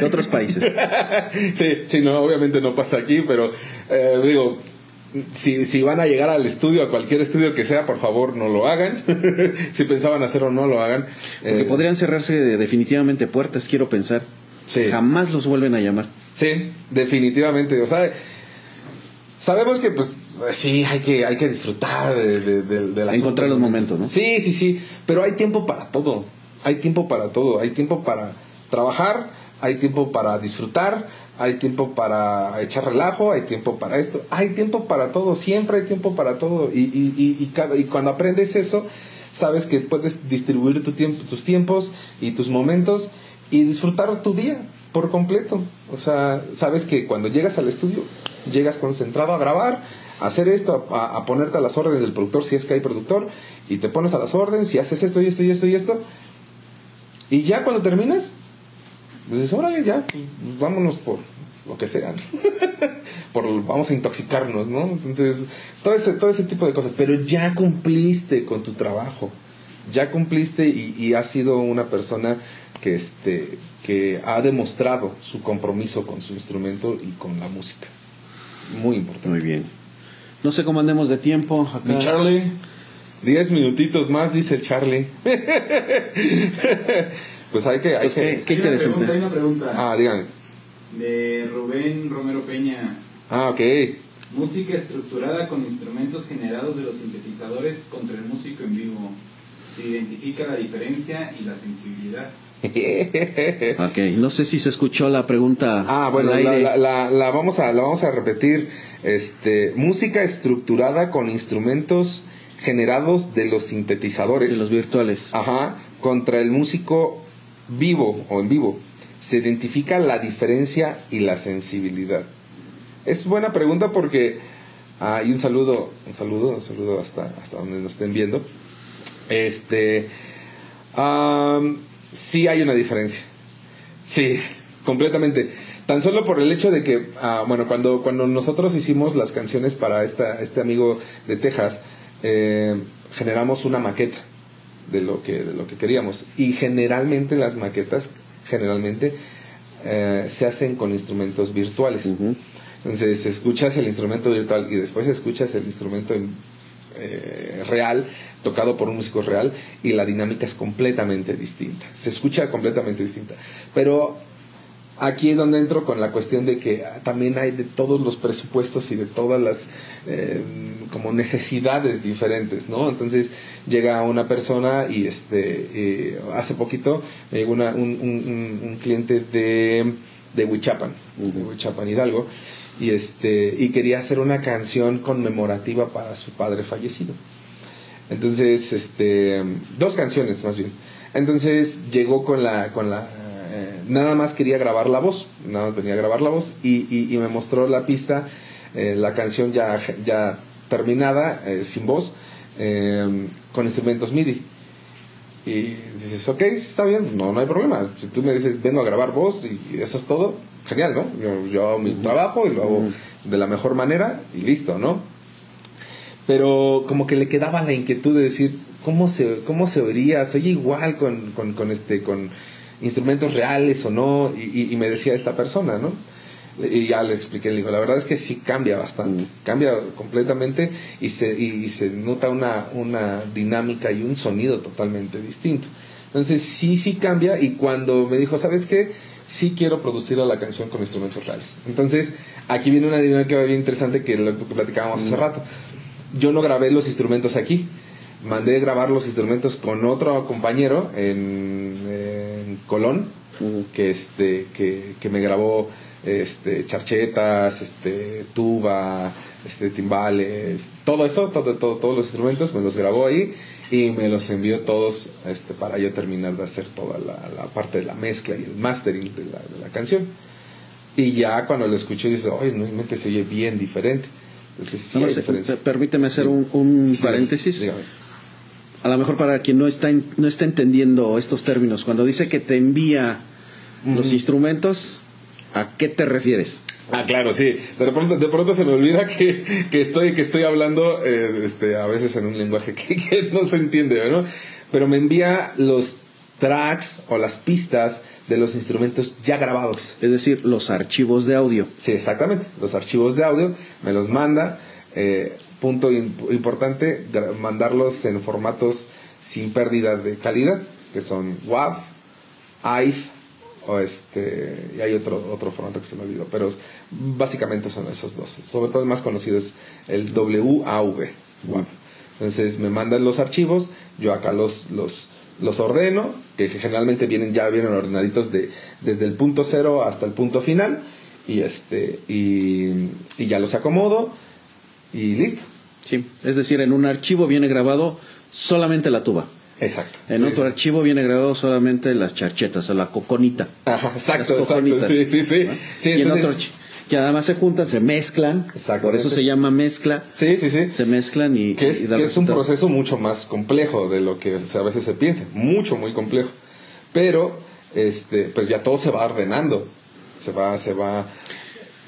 No, otros países. sí, sí, no, obviamente no pasa aquí, pero eh, digo, si, si van a llegar al estudio, a cualquier estudio que sea, por favor no lo hagan. si pensaban hacerlo, no lo hagan. Porque Eh, podrían cerrarse definitivamente puertas, quiero pensar. Sí. Jamás los vuelven a llamar. Sí, definitivamente. O sea, sabemos que pues sí, hay que, hay que disfrutar de, de, de- del Encontrar los momentos, ¿no? Sí, sí, sí. Pero hay tiempo para todo. Hay tiempo para todo. Hay tiempo para trabajar, hay tiempo para disfrutar, hay tiempo para echar relajo, hay tiempo para esto. Hay tiempo para todo. Siempre hay tiempo para todo. Y, y, y, y cada, y cuando aprendes eso, sabes que puedes distribuir tu tiempo, tus tiempos y tus momentos y disfrutar tu día por completo. O sea, sabes que cuando llegas al estudio, llegas concentrado a grabar, hacer esto, a, ponerte a las órdenes del productor si es que hay productor, y te pones a las órdenes y haces esto y esto y esto y esto. Y ya cuando terminas, pues dices, órale, ya, pues, vámonos por lo que sea. por, vamos a intoxicarnos, ¿no? Entonces, todo ese, todo ese tipo de cosas. Pero ya cumpliste con tu trabajo. Ya cumpliste y, y has sido una persona que, este, que ha demostrado su compromiso con su instrumento y con la música. Muy importante. Muy bien. No sé cómo andemos de tiempo. Acá. Mi Charlie, diez minutitos más, dice Charlie. pues hay que... Hay Pues que... qué, qué Hay una interesante. pregunta, hay una pregunta Ah, dígame. de Rubén Romero Peña. Ah, ok. Música estructurada con instrumentos generados de los sintetizadores contra el músico en vivo. Se identifica la diferencia y la sensibilidad. Ok, no sé si se escuchó la pregunta. Ah, bueno, al la, aire. la- la- la vamos a, la vamos a repetir. Este, música estructurada con instrumentos generados de los sintetizadores. de los virtuales. Ajá, contra el músico vivo o en vivo. Se identifica la diferencia y la sensibilidad. Es buena pregunta porque ah, y un saludo, un saludo, un saludo hasta, hasta donde nos estén viendo. Este, sí hay una diferencia. Sí, completamente. Tan solo por el hecho de que, ah, bueno, cuando, cuando nosotros hicimos las canciones para esta, este amigo de Texas, eh, generamos una maqueta de lo que, de lo que queríamos. Y generalmente las maquetas, generalmente, eh, se hacen con instrumentos virtuales. Entonces escuchas el instrumento virtual y después escuchas el instrumento en, eh, real, tocado por un músico real, y la dinámica es completamente distinta. Se escucha completamente distinta. Pero aquí es donde entro con la cuestión de que también hay de todos los presupuestos y de todas las eh, como necesidades diferentes, ¿no? Entonces llega una persona y este eh, hace poquito me llegó una, un, un, un, cliente de, de Huichapan, de Huichapan Hidalgo, y este y quería hacer una canción conmemorativa para su padre fallecido. Entonces, este dos canciones más bien. Entonces llegó con la con la eh, nada más quería grabar la voz, nada más venía a grabar la voz y, y, y me mostró la pista, eh, la canción ya, ya terminada, eh, sin voz, con instrumentos MIDI. Y dices, ok, está bien, no, no hay problema. Si tú me dices, vengo a grabar voz y eso es todo, genial, ¿no? Yo, yo hago mi trabajo y lo hago de la mejor manera y listo, ¿no? Pero como que le quedaba la inquietud de decir, ¿cómo se, cómo se oiría? ¿Se oye igual con, con, con este, con instrumentos reales o no? Y, y, me decía esta persona, ¿no? Y ya le expliqué, le digo, la verdad es que sí cambia bastante, mm. cambia completamente y se, y, y se nota una, una dinámica y un sonido totalmente distinto. Entonces sí, sí cambia y cuando me dijo, ¿sabes qué? Sí quiero producir la canción con instrumentos reales. Entonces aquí viene una dinámica bien interesante que lo que platicábamos mm. hace rato. Yo no grabé los instrumentos aquí, mandé grabar los instrumentos con otro compañero en, en Colón, que, este, que, que, me grabó este, charchetas, este, tuba, este, timbales, todo eso, todo, todo, todos los instrumentos, me los grabó ahí y me los envió todos este, para yo terminar de hacer toda la, la parte de la mezcla y el mastering de la, de la canción. Y ya cuando lo escuché, dice, oye, no mente se oye bien diferente. Entonces, sí no, sé, permíteme hacer un, un, paréntesis. Dígame a lo mejor para quien no está, no está entendiendo estos términos, cuando dice que te envía uh -huh. los instrumentos, ¿a qué te refieres? Ah, claro, sí. De pronto, de pronto se me olvida que, que estoy, que estoy hablando eh, este, a veces en un lenguaje que, que, no se entiende, ¿no? Pero me envía los tracks o las pistas de los instrumentos ya grabados. Es decir, los archivos de audio. Sí, exactamente. Los archivos de audio me los manda. Eh, punto importante, mandarlos en formatos sin pérdida de calidad, que son WAV, AIF, o este, y hay otro, otro formato que se me olvidó, pero básicamente son esos dos. Sobre todo el más conocido es el WAV, WAV. Entonces me mandan los archivos, yo acá los, los, los ordeno, que generalmente vienen ya vienen ordenaditos de, desde el punto cero hasta el punto final, y, este, y, y ya los acomodo y listo. Sí, es decir, en un archivo viene grabado solamente la tuba. Exacto. En sí, otro sí. archivo viene grabado solamente las charchetas o la coconita. Ajá, exacto, las coconitas, exacto. Sí, sí, sí. ¿no? sí y entonces... en otro que además se juntan, se mezclan, por eso se llama mezcla. Sí, sí, sí. Se mezclan y que es, y que es un proceso mucho más complejo de lo que a veces se piensa, mucho muy complejo. Pero este, pues ya todo se va ordenando. Se va se va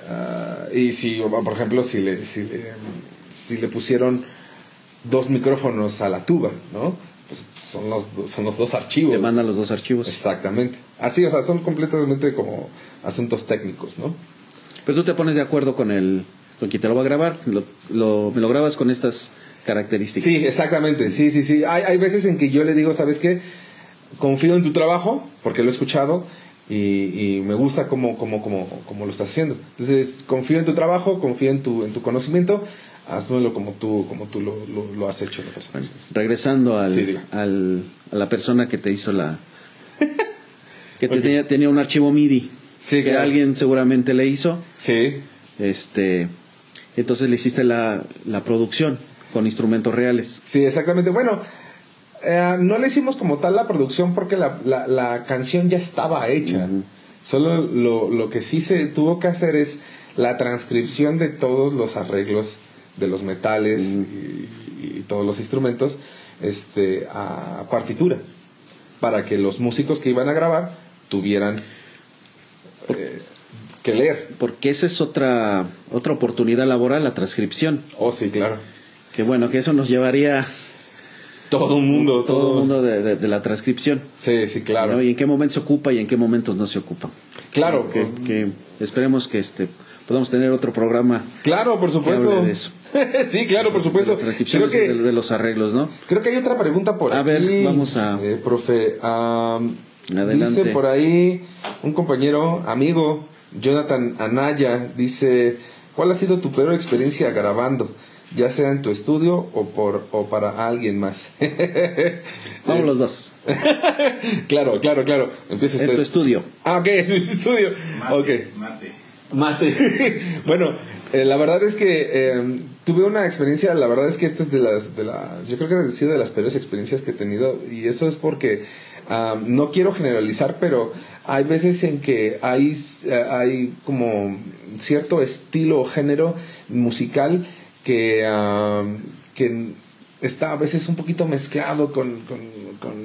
uh, y si por ejemplo si le si le, si le pusieron dos micrófonos a la tuba, ¿no? Pues son los, son los dos archivos. Te mandan los dos archivos. Exactamente. Así, o sea, son completamente como asuntos técnicos, ¿no? Pero tú te pones de acuerdo con el con quien te lo va a grabar, lo, lo, me lo grabas con estas características. Sí, exactamente, sí, sí, sí. Hay, hay veces en que yo le digo, ¿sabes qué? Confío en tu trabajo, porque lo he escuchado, y, y, me gusta cómo, cómo, cómo, cómo, lo estás haciendo. Entonces, confío en tu trabajo, confío en tu, en tu conocimiento, hazlo como tú, como tú lo, lo, lo has hecho bueno, Regresando al, sí, al, a la persona que te hizo la... que okay. tenía, tenía un archivo MIDI. Sí, que claro. alguien seguramente le hizo. Sí. Este, entonces le hiciste la, la producción con instrumentos reales. Sí, exactamente. Bueno, eh, no le hicimos como tal la producción porque la, la, la canción ya estaba hecha. Uh -huh. Solo lo, lo que sí se tuvo que hacer es la transcripción de todos los arreglos de los metales uh -huh. y, y, todos los instrumentos este, a partitura para que los músicos que iban a grabar tuvieran eh, que leer. Porque esa es otra, otra oportunidad laboral, la transcripción. Oh, sí, claro. Que bueno, que eso nos llevaría todo un mundo todo, el mundo de, de, de, la transcripción sí sí claro ¿no? y en qué momentos se ocupa y en qué momentos no se ocupa claro que, que esperemos que este podemos tener otro programa. Claro, por supuesto. sí, claro, por supuesto. creo que de, los arreglos, ¿no? Creo que hay otra pregunta por a aquí. A ver, vamos a. Eh, profe, dice por ahí un compañero, amigo, Jonathan Anaya, dice, ¿cuál ha sido tu peor experiencia grabando? Ya sea en tu estudio o por o para alguien más. Vamos los dos. claro, claro, claro. Empieza En tu estudio. Ah, ok, en mi estudio. Mate, Mate. Mate. bueno, eh, la verdad es que em, tuve una experiencia, la verdad es que esta es de las, de la, yo creo que ha sido de las peores experiencias que he tenido y eso es porque no quiero generalizar, pero hay veces en que hay, eh, hay como cierto estilo o género musical que, que está a veces un poquito mezclado con,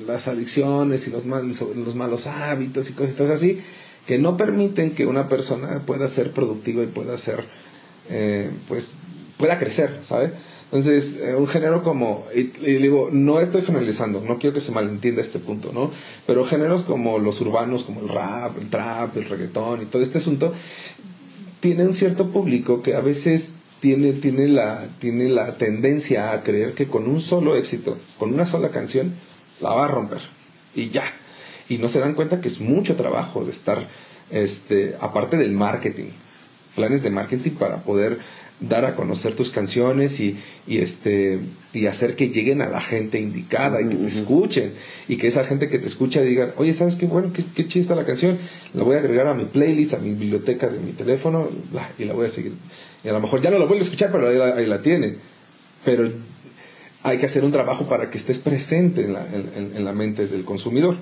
las adicciones y los, los malos hábitos y cosas así, que no permiten que una persona pueda ser productiva y pueda ser, eh, pues, pueda crecer, ¿sabes? Entonces, eh, un género como, y, digo, no estoy generalizando, no quiero que se malentienda este punto, ¿no? Pero géneros como los urbanos, como el rap, el trap, el reggaetón y todo este asunto, tienen un cierto público que a veces tiene, tiene, la, tiene la tendencia a creer que con un solo éxito, con una sola canción, la va a romper. Y ya. Y no se dan cuenta que es mucho trabajo de estar, este, aparte del marketing, planes de marketing para poder dar a conocer tus canciones y, y, este y hacer que lleguen a la gente indicada y que te escuchen. Y que esa gente que te escucha diga oye sabes qué bueno qué, qué chista la canción. La voy a agregar a mi playlist a mi biblioteca de mi teléfono y la voy a seguir y a lo mejor ya no lo vuelve a escuchar, pero ahí la, tiene. Pero hay que hacer un trabajo para que estés presente en la, en, la mente del consumidor.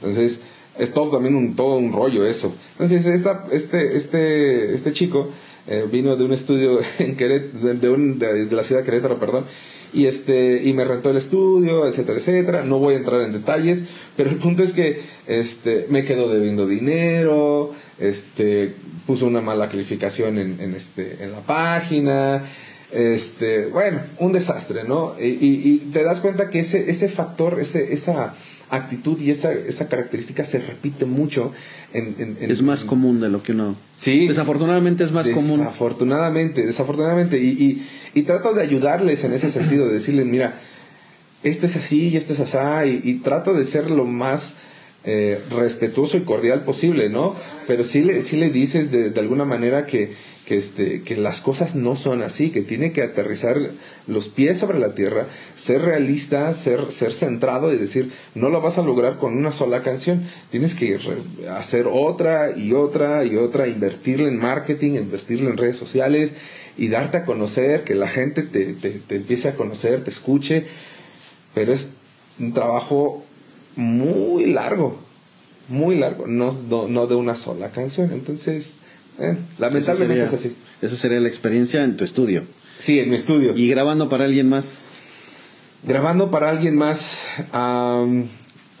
Entonces, es todo también un, todo un rollo eso. Entonces, esta, este, este, este chico eh, vino de un estudio en Queret, de, de, la ciudad de Querétaro, perdón, y este y me rentó el estudio, etcétera, etcétera. No voy a entrar en detalles, pero el punto es que este me quedó debiendo dinero, este puso una mala calificación en, en este en la página, este, bueno, un desastre, ¿no? Y, y, te das cuenta que ese ese factor, ese esa actitud y esa, esa característica se repite mucho en, es más común de lo que uno sí. desafortunadamente es más común. Desafortunadamente desafortunadamente. Y, y, trato de ayudarles en ese sentido de decirles mira esto es así y esto es así y, trato de ser lo más eh, respetuoso y cordial posible no pero sí le sí le dices de, alguna manera que que, este, que las cosas no son así, que tiene que aterrizar los pies sobre la tierra, ser realista, ser, ser centrado y decir, no lo vas a lograr con una sola canción, tienes que hacer otra y otra y otra, invertirle en marketing, invertirle en redes sociales y darte a conocer, que la gente te, te, empiece a conocer, te escuche, pero es un trabajo muy largo, muy largo, no, no de una sola canción. Entonces, eh, lamentablemente es así. Esa sería la experiencia en tu estudio. Sí, en mi estudio. ¿Y grabando para alguien más? Grabando para alguien más,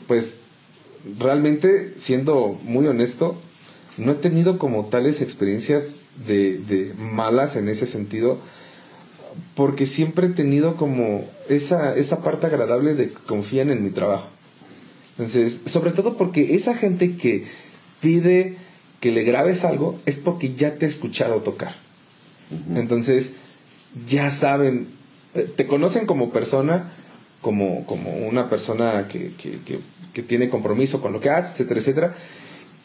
pues realmente, siendo muy honesto, no he tenido como tales experiencias de, de, malas en ese sentido, porque siempre he tenido como esa, esa parte agradable de que confían en mi trabajo. Entonces, sobre todo porque esa gente que pide que le grabes algo es porque ya te ha escuchado tocar. Entonces, ya saben, eh, te conocen como persona, como, como una persona que, que, que, tiene compromiso con lo que haces, etcétera, etcétera.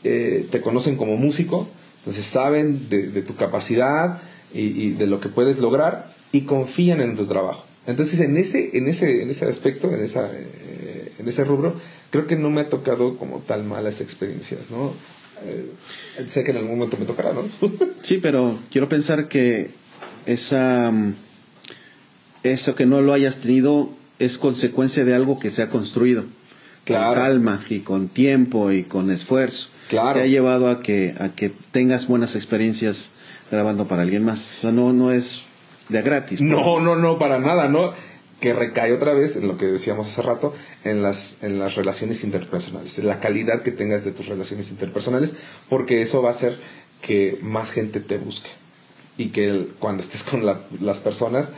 Eh, te conocen como músico, entonces saben de, tu capacidad y, de lo que puedes lograr y confían en tu trabajo. Entonces, en ese, en ese, en ese aspecto, en, esa, eh, en ese rubro, creo que no me ha tocado como tal malas experiencias, ¿no? Eh, sé que en algún momento me tocará, ¿no? sí, pero quiero pensar que esa mm, eso que no lo hayas tenido es consecuencia de algo que se ha construido con calma y con tiempo y con esfuerzo. Claro. Te ha llevado a que a que tengas buenas experiencias grabando para alguien más. O sea, no no es de gratis. Pues. No, no, no, para nada, no que recae otra vez en lo que decíamos hace rato, en las, en las relaciones interpersonales, en la calidad que tengas de tus relaciones interpersonales, porque eso va a hacer que más gente te busque y que cuando estés con las personas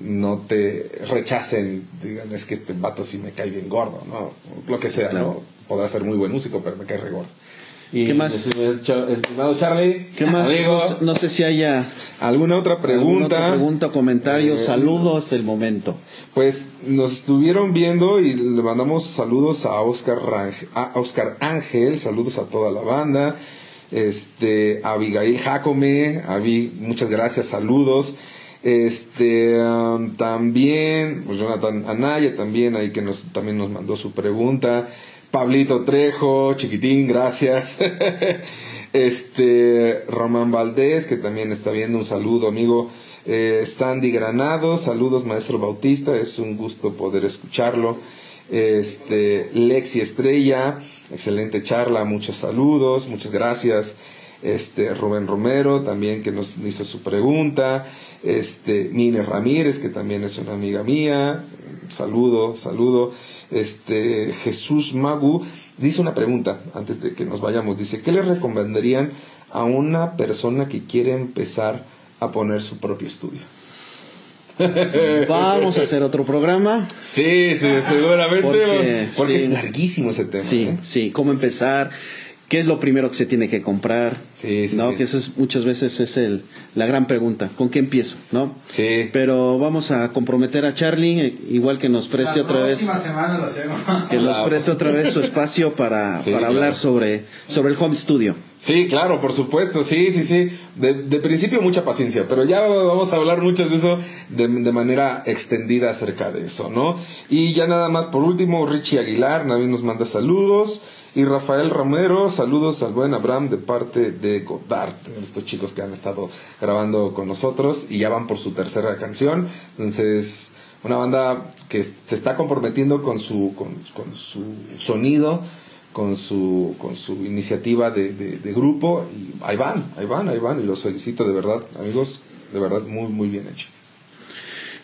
no te rechacen, digan, es que este vato sí me cae bien gordo, ¿no? Lo que sea, ¿no? Podrá ser muy buen músico, pero me cae re gordo. Y ¿Qué más? Estimado Charlie. ¿Qué más? No, sé si haya alguna otra pregunta. Alguna pregunta, comentario, eh, saludos, el momento. Pues nos estuvieron viendo y le mandamos saludos a Oscar, a Oscar Ángel, saludos a toda la banda. Este, a Abigail Jacome, Avi, muchas gracias, saludos. Este, um, también, pues Jonathan Anaya también, ahí que nos, también nos mandó su pregunta. Pablito Trejo, chiquitín, gracias. este, Román Valdés, que también está viendo, un saludo, amigo. Eh, Sandy Granado, saludos, maestro Bautista, es un gusto poder escucharlo. Este, Lexi Estrella, excelente charla, muchos saludos, muchas gracias. Este, Rubén Romero, también que nos hizo su pregunta. Este, Nine Ramírez, que también es una amiga mía. Saludo, saludo este Jesús Magu dice una pregunta antes de que nos vayamos. Dice, ¿qué le recomendarían a una persona que quiere empezar a poner su propio estudio? Vamos a hacer otro programa. Sí, seguramente. Porque, es larguísimo ese tema. Sí, ¿eh? sí, cómo empezar ¿Qué es lo primero que se tiene que comprar? Sí, sí, ¿no? Que eso es, muchas veces es el, la gran pregunta. ¿Con qué empiezo? ¿No? Sí. Pero vamos a comprometer a Charlie, eh, igual que nos preste otra vez. semana lo hacemos. Que nos preste otra vez su espacio para, para hablar sobre, sobre el home studio. Sí, claro, por supuesto, sí, sí, sí. De, de, principio mucha paciencia, pero ya vamos a hablar mucho de eso de, de, manera extendida acerca de eso, ¿no? Y ya nada más, por último, Richie Aguilar, Navi nos manda saludos. Y Rafael Romero, saludos al buen Abraham de parte de Godard, estos chicos que han estado grabando con nosotros y ya van por su tercera canción. Entonces, una banda que se está comprometiendo con su, con, su sonido, con su, con su iniciativa de, de, grupo y ahí van, ahí van, ahí van y los felicito de verdad, amigos, de verdad muy, muy bien hecho.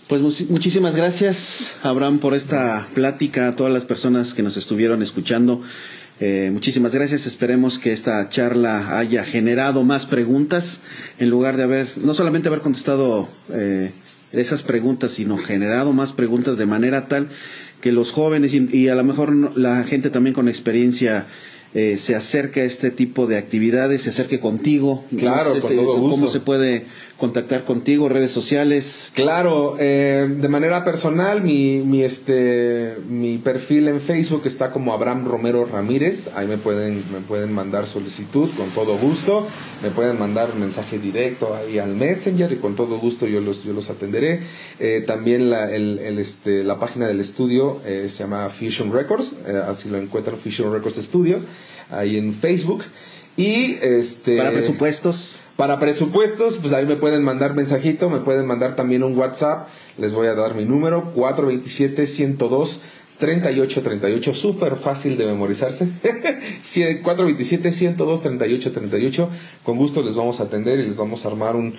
Pues muchísimas gracias, Abraham, por esta plática, a todas las personas que nos estuvieron escuchando. Eh, muchísimas gracias. Esperemos que esta charla haya generado más preguntas en lugar de haber, no solamente haber contestado eh, esas preguntas, sino generado más preguntas de manera tal que los jóvenes y, a lo mejor la gente también con experiencia eh, se acerque a este tipo de actividades, se acerque contigo. Claro, ¿Cómo se puede contactar contigo, redes sociales. Claro, eh, de manera personal, mi, mi, este, mi perfil en Facebook está como Abraham Romero Ramírez. Ahí me pueden, me pueden mandar solicitud con todo gusto. Me pueden mandar mensaje directo ahí al Messenger y con todo gusto yo los, yo los atenderé. Eh, también la, el, el, este, la página del estudio eh, se llama Fusion Records. así lo encuentran, Fusion Records Studio, ahí en Facebook. Y este. Para presupuestos. Para presupuestos, pues ahí me pueden mandar mensajito, me pueden mandar también un WhatsApp. Les voy a dar mi número, 427-102. 3838, súper fácil de memorizarse. 427-102-3838. Con gusto les vamos a atender y les vamos a armar un,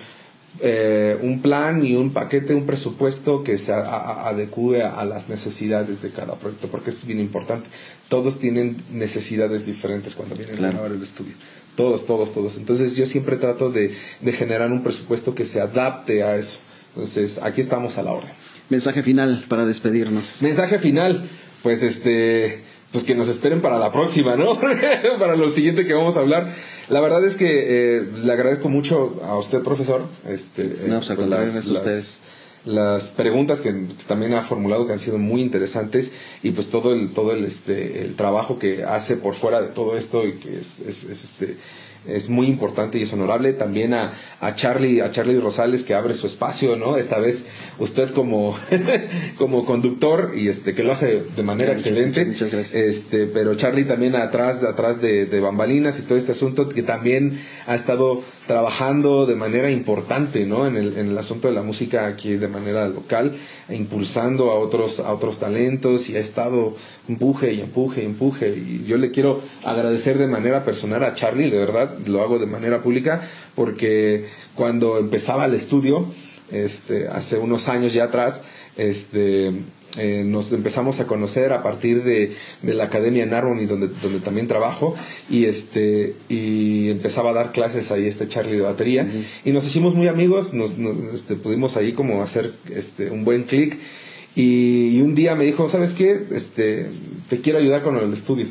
eh, un plan y un paquete, un presupuesto que se adecue a, las necesidades de cada proyecto, porque es bien importante. Todos tienen necesidades diferentes cuando vienen a grabar el estudio. Todos, todos, todos. Entonces yo siempre trato de, generar un presupuesto que se adapte a eso. Entonces aquí estamos a la orden. Mensaje final para despedirnos. Mensaje final, pues este, pues que nos esperen para la próxima, ¿no? para lo siguiente que vamos a hablar. La verdad es que eh, le agradezco mucho a usted, profesor. Este, no, pues, pues las, ustedes. Las preguntas que también ha formulado que han sido muy interesantes y pues todo el todo el este el trabajo que hace por fuera de todo esto y que es, es, es este es muy importante y es honorable. También a, a, Charlie, a Charlie Rosales que abre su espacio, ¿no? Esta vez usted como, como conductor y este que lo hace de manera excelente. Muchas, gracias. Este, pero Charlie también atrás, atrás de, de, bambalinas y todo este asunto que también ha estado trabajando de manera importante, ¿no? En el, en el asunto de la música aquí de manera local, e impulsando a otros, a otros talentos y ha estado empuje y empuje y empuje. Y yo le quiero agradecer de manera personal a Charlie, de verdad, lo hago de manera pública, porque cuando empezaba el estudio, este, hace unos años ya atrás, este, eh, nos empezamos a conocer a partir de, la Academia Narbonne donde, donde también trabajo y este y empezaba a dar clases ahí este Charlie de batería y nos hicimos muy amigos nos, este, pudimos ahí como hacer este un buen clic y, un día me dijo sabes qué este te quiero ayudar con el estudio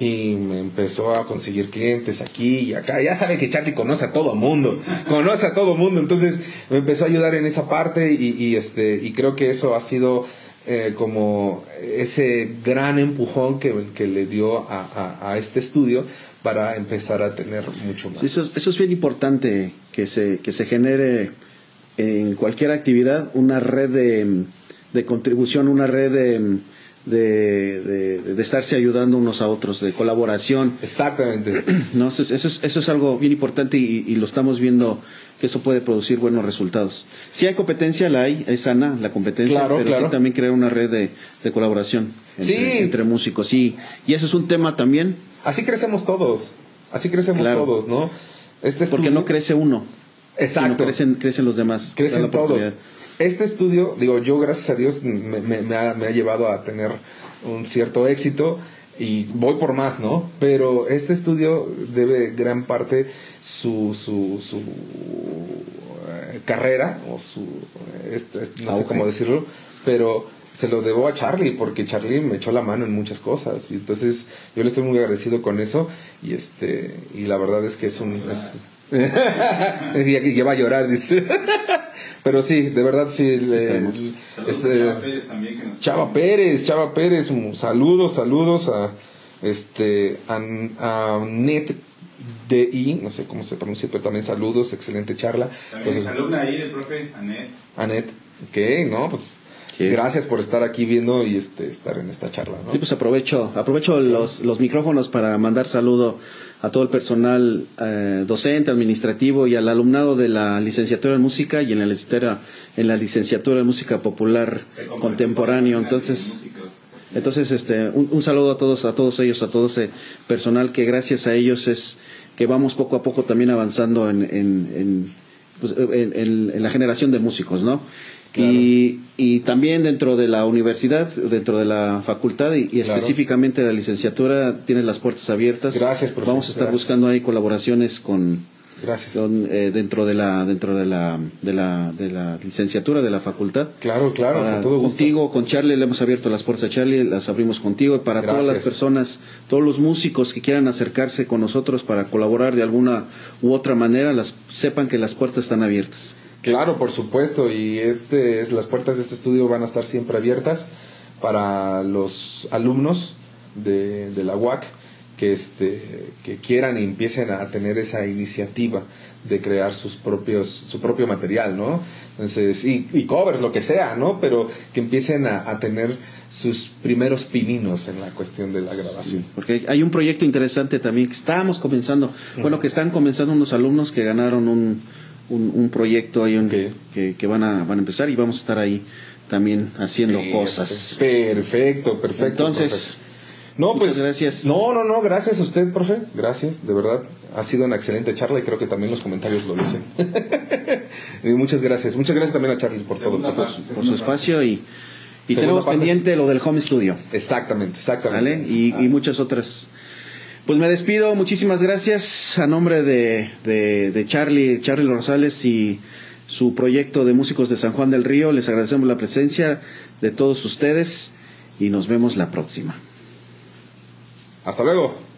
y me empezó a conseguir clientes aquí y acá. Ya sabe que Charlie conoce a todo mundo, conoce a todo mundo, entonces me empezó a ayudar en esa parte y, este y creo que eso ha sido eh, como ese gran empujón que, que le dio a, a, este estudio para empezar a tener mucho más. eso, eso, es bien importante que se, que se genere en cualquier actividad una red de, de contribución, una red de de, de, estarse ayudando unos a otros, de colaboración. Exactamente. ¿No? Eso, es, eso es algo bien importante y, lo estamos viendo que eso puede producir buenos resultados. Si hay competencia, la hay, es sana la competencia, pero sí también crear una red de, colaboración entre, entre, músicos. Y, y eso es un tema también. Así crecemos todos, así crecemos todos, ¿no? Este Porque no crece uno. Exacto. Sino crecen, crecen los demás. Crecen todos este estudio, digo, yo gracias a Dios me, ha, llevado a tener un cierto éxito y voy por más, ¿no? Pero este estudio debe gran parte su, su, su eh, carrera o su, este, no sé cómo decirlo, pero se lo debo a Charlie porque Charlie me echó la mano en muchas cosas y entonces yo le estoy muy agradecido con eso y este y la verdad es que es un es, ya va a llorar dice Pero sí, de verdad sí. Chava Pérez también que nos Chava Pérez, Chava Pérez, saludos, saludos a este a, a Net DI, no sé cómo se pronuncia, pero también saludos, excelente charla. También pues, alumna ahí del profe Anet. Anet, ok, no, pues Gracias por estar aquí viendo y este, estar en esta charla. Sí, pues aprovecho, aprovecho los, los micrófonos para mandar saludo a todo el personal eh, docente, administrativo y al alumnado de la licenciatura en música y en la licenciatura, en la licenciatura en música popular contemporáneo. Entonces, entonces este, un, saludo a todos, a todos ellos, a todo ese personal que gracias a ellos es que vamos poco a poco también avanzando en, en, en, pues, en la generación de músicos, ¿no? Y, y, también dentro de la universidad, dentro de la facultad y, específicamente la licenciatura, tiene las puertas abiertas. Gracias, Vamos a estar buscando ahí colaboraciones con, Gracias. Eh, dentro de la dentro de la, de la de la licenciatura de la facultad. Claro, claro, con todo Contigo, con Charlie le hemos abierto las puertas a Charlie, las abrimos contigo y para todas las personas, todos los músicos que quieran acercarse con nosotros para colaborar de alguna u otra manera, las sepan que las puertas están abiertas. Claro, por supuesto, y este es las puertas de este estudio van a estar siempre abiertas para los alumnos de, de la UAC que este que quieran y empiecen a tener esa iniciativa de crear sus propios su propio material, ¿no? Entonces, y, y covers, lo que sea, ¿no? Pero que empiecen a, tener sus primeros pininos en la cuestión de la grabación. porque hay un proyecto interesante también que estamos comenzando, bueno, que están comenzando unos alumnos que ganaron un, un, proyecto ahí que, que, van, a, van a empezar y vamos a estar ahí también haciendo cosas. Perfecto, perfecto. Entonces, no, pues gracias. No, no, no, gracias a usted, profe. Gracias, de verdad. Ha sido una excelente charla y creo que también los comentarios lo dicen. muchas gracias. Muchas gracias también a Charlie por todo, por, su espacio y, y tenemos pendiente lo del home studio. Exactamente, exactamente. Y, y muchas otras pues me despido, muchísimas gracias a nombre de, de, Charlie, Charlie Rosales y su proyecto de músicos de San Juan del Río. Les agradecemos la presencia de todos ustedes y nos vemos la próxima. Hasta luego.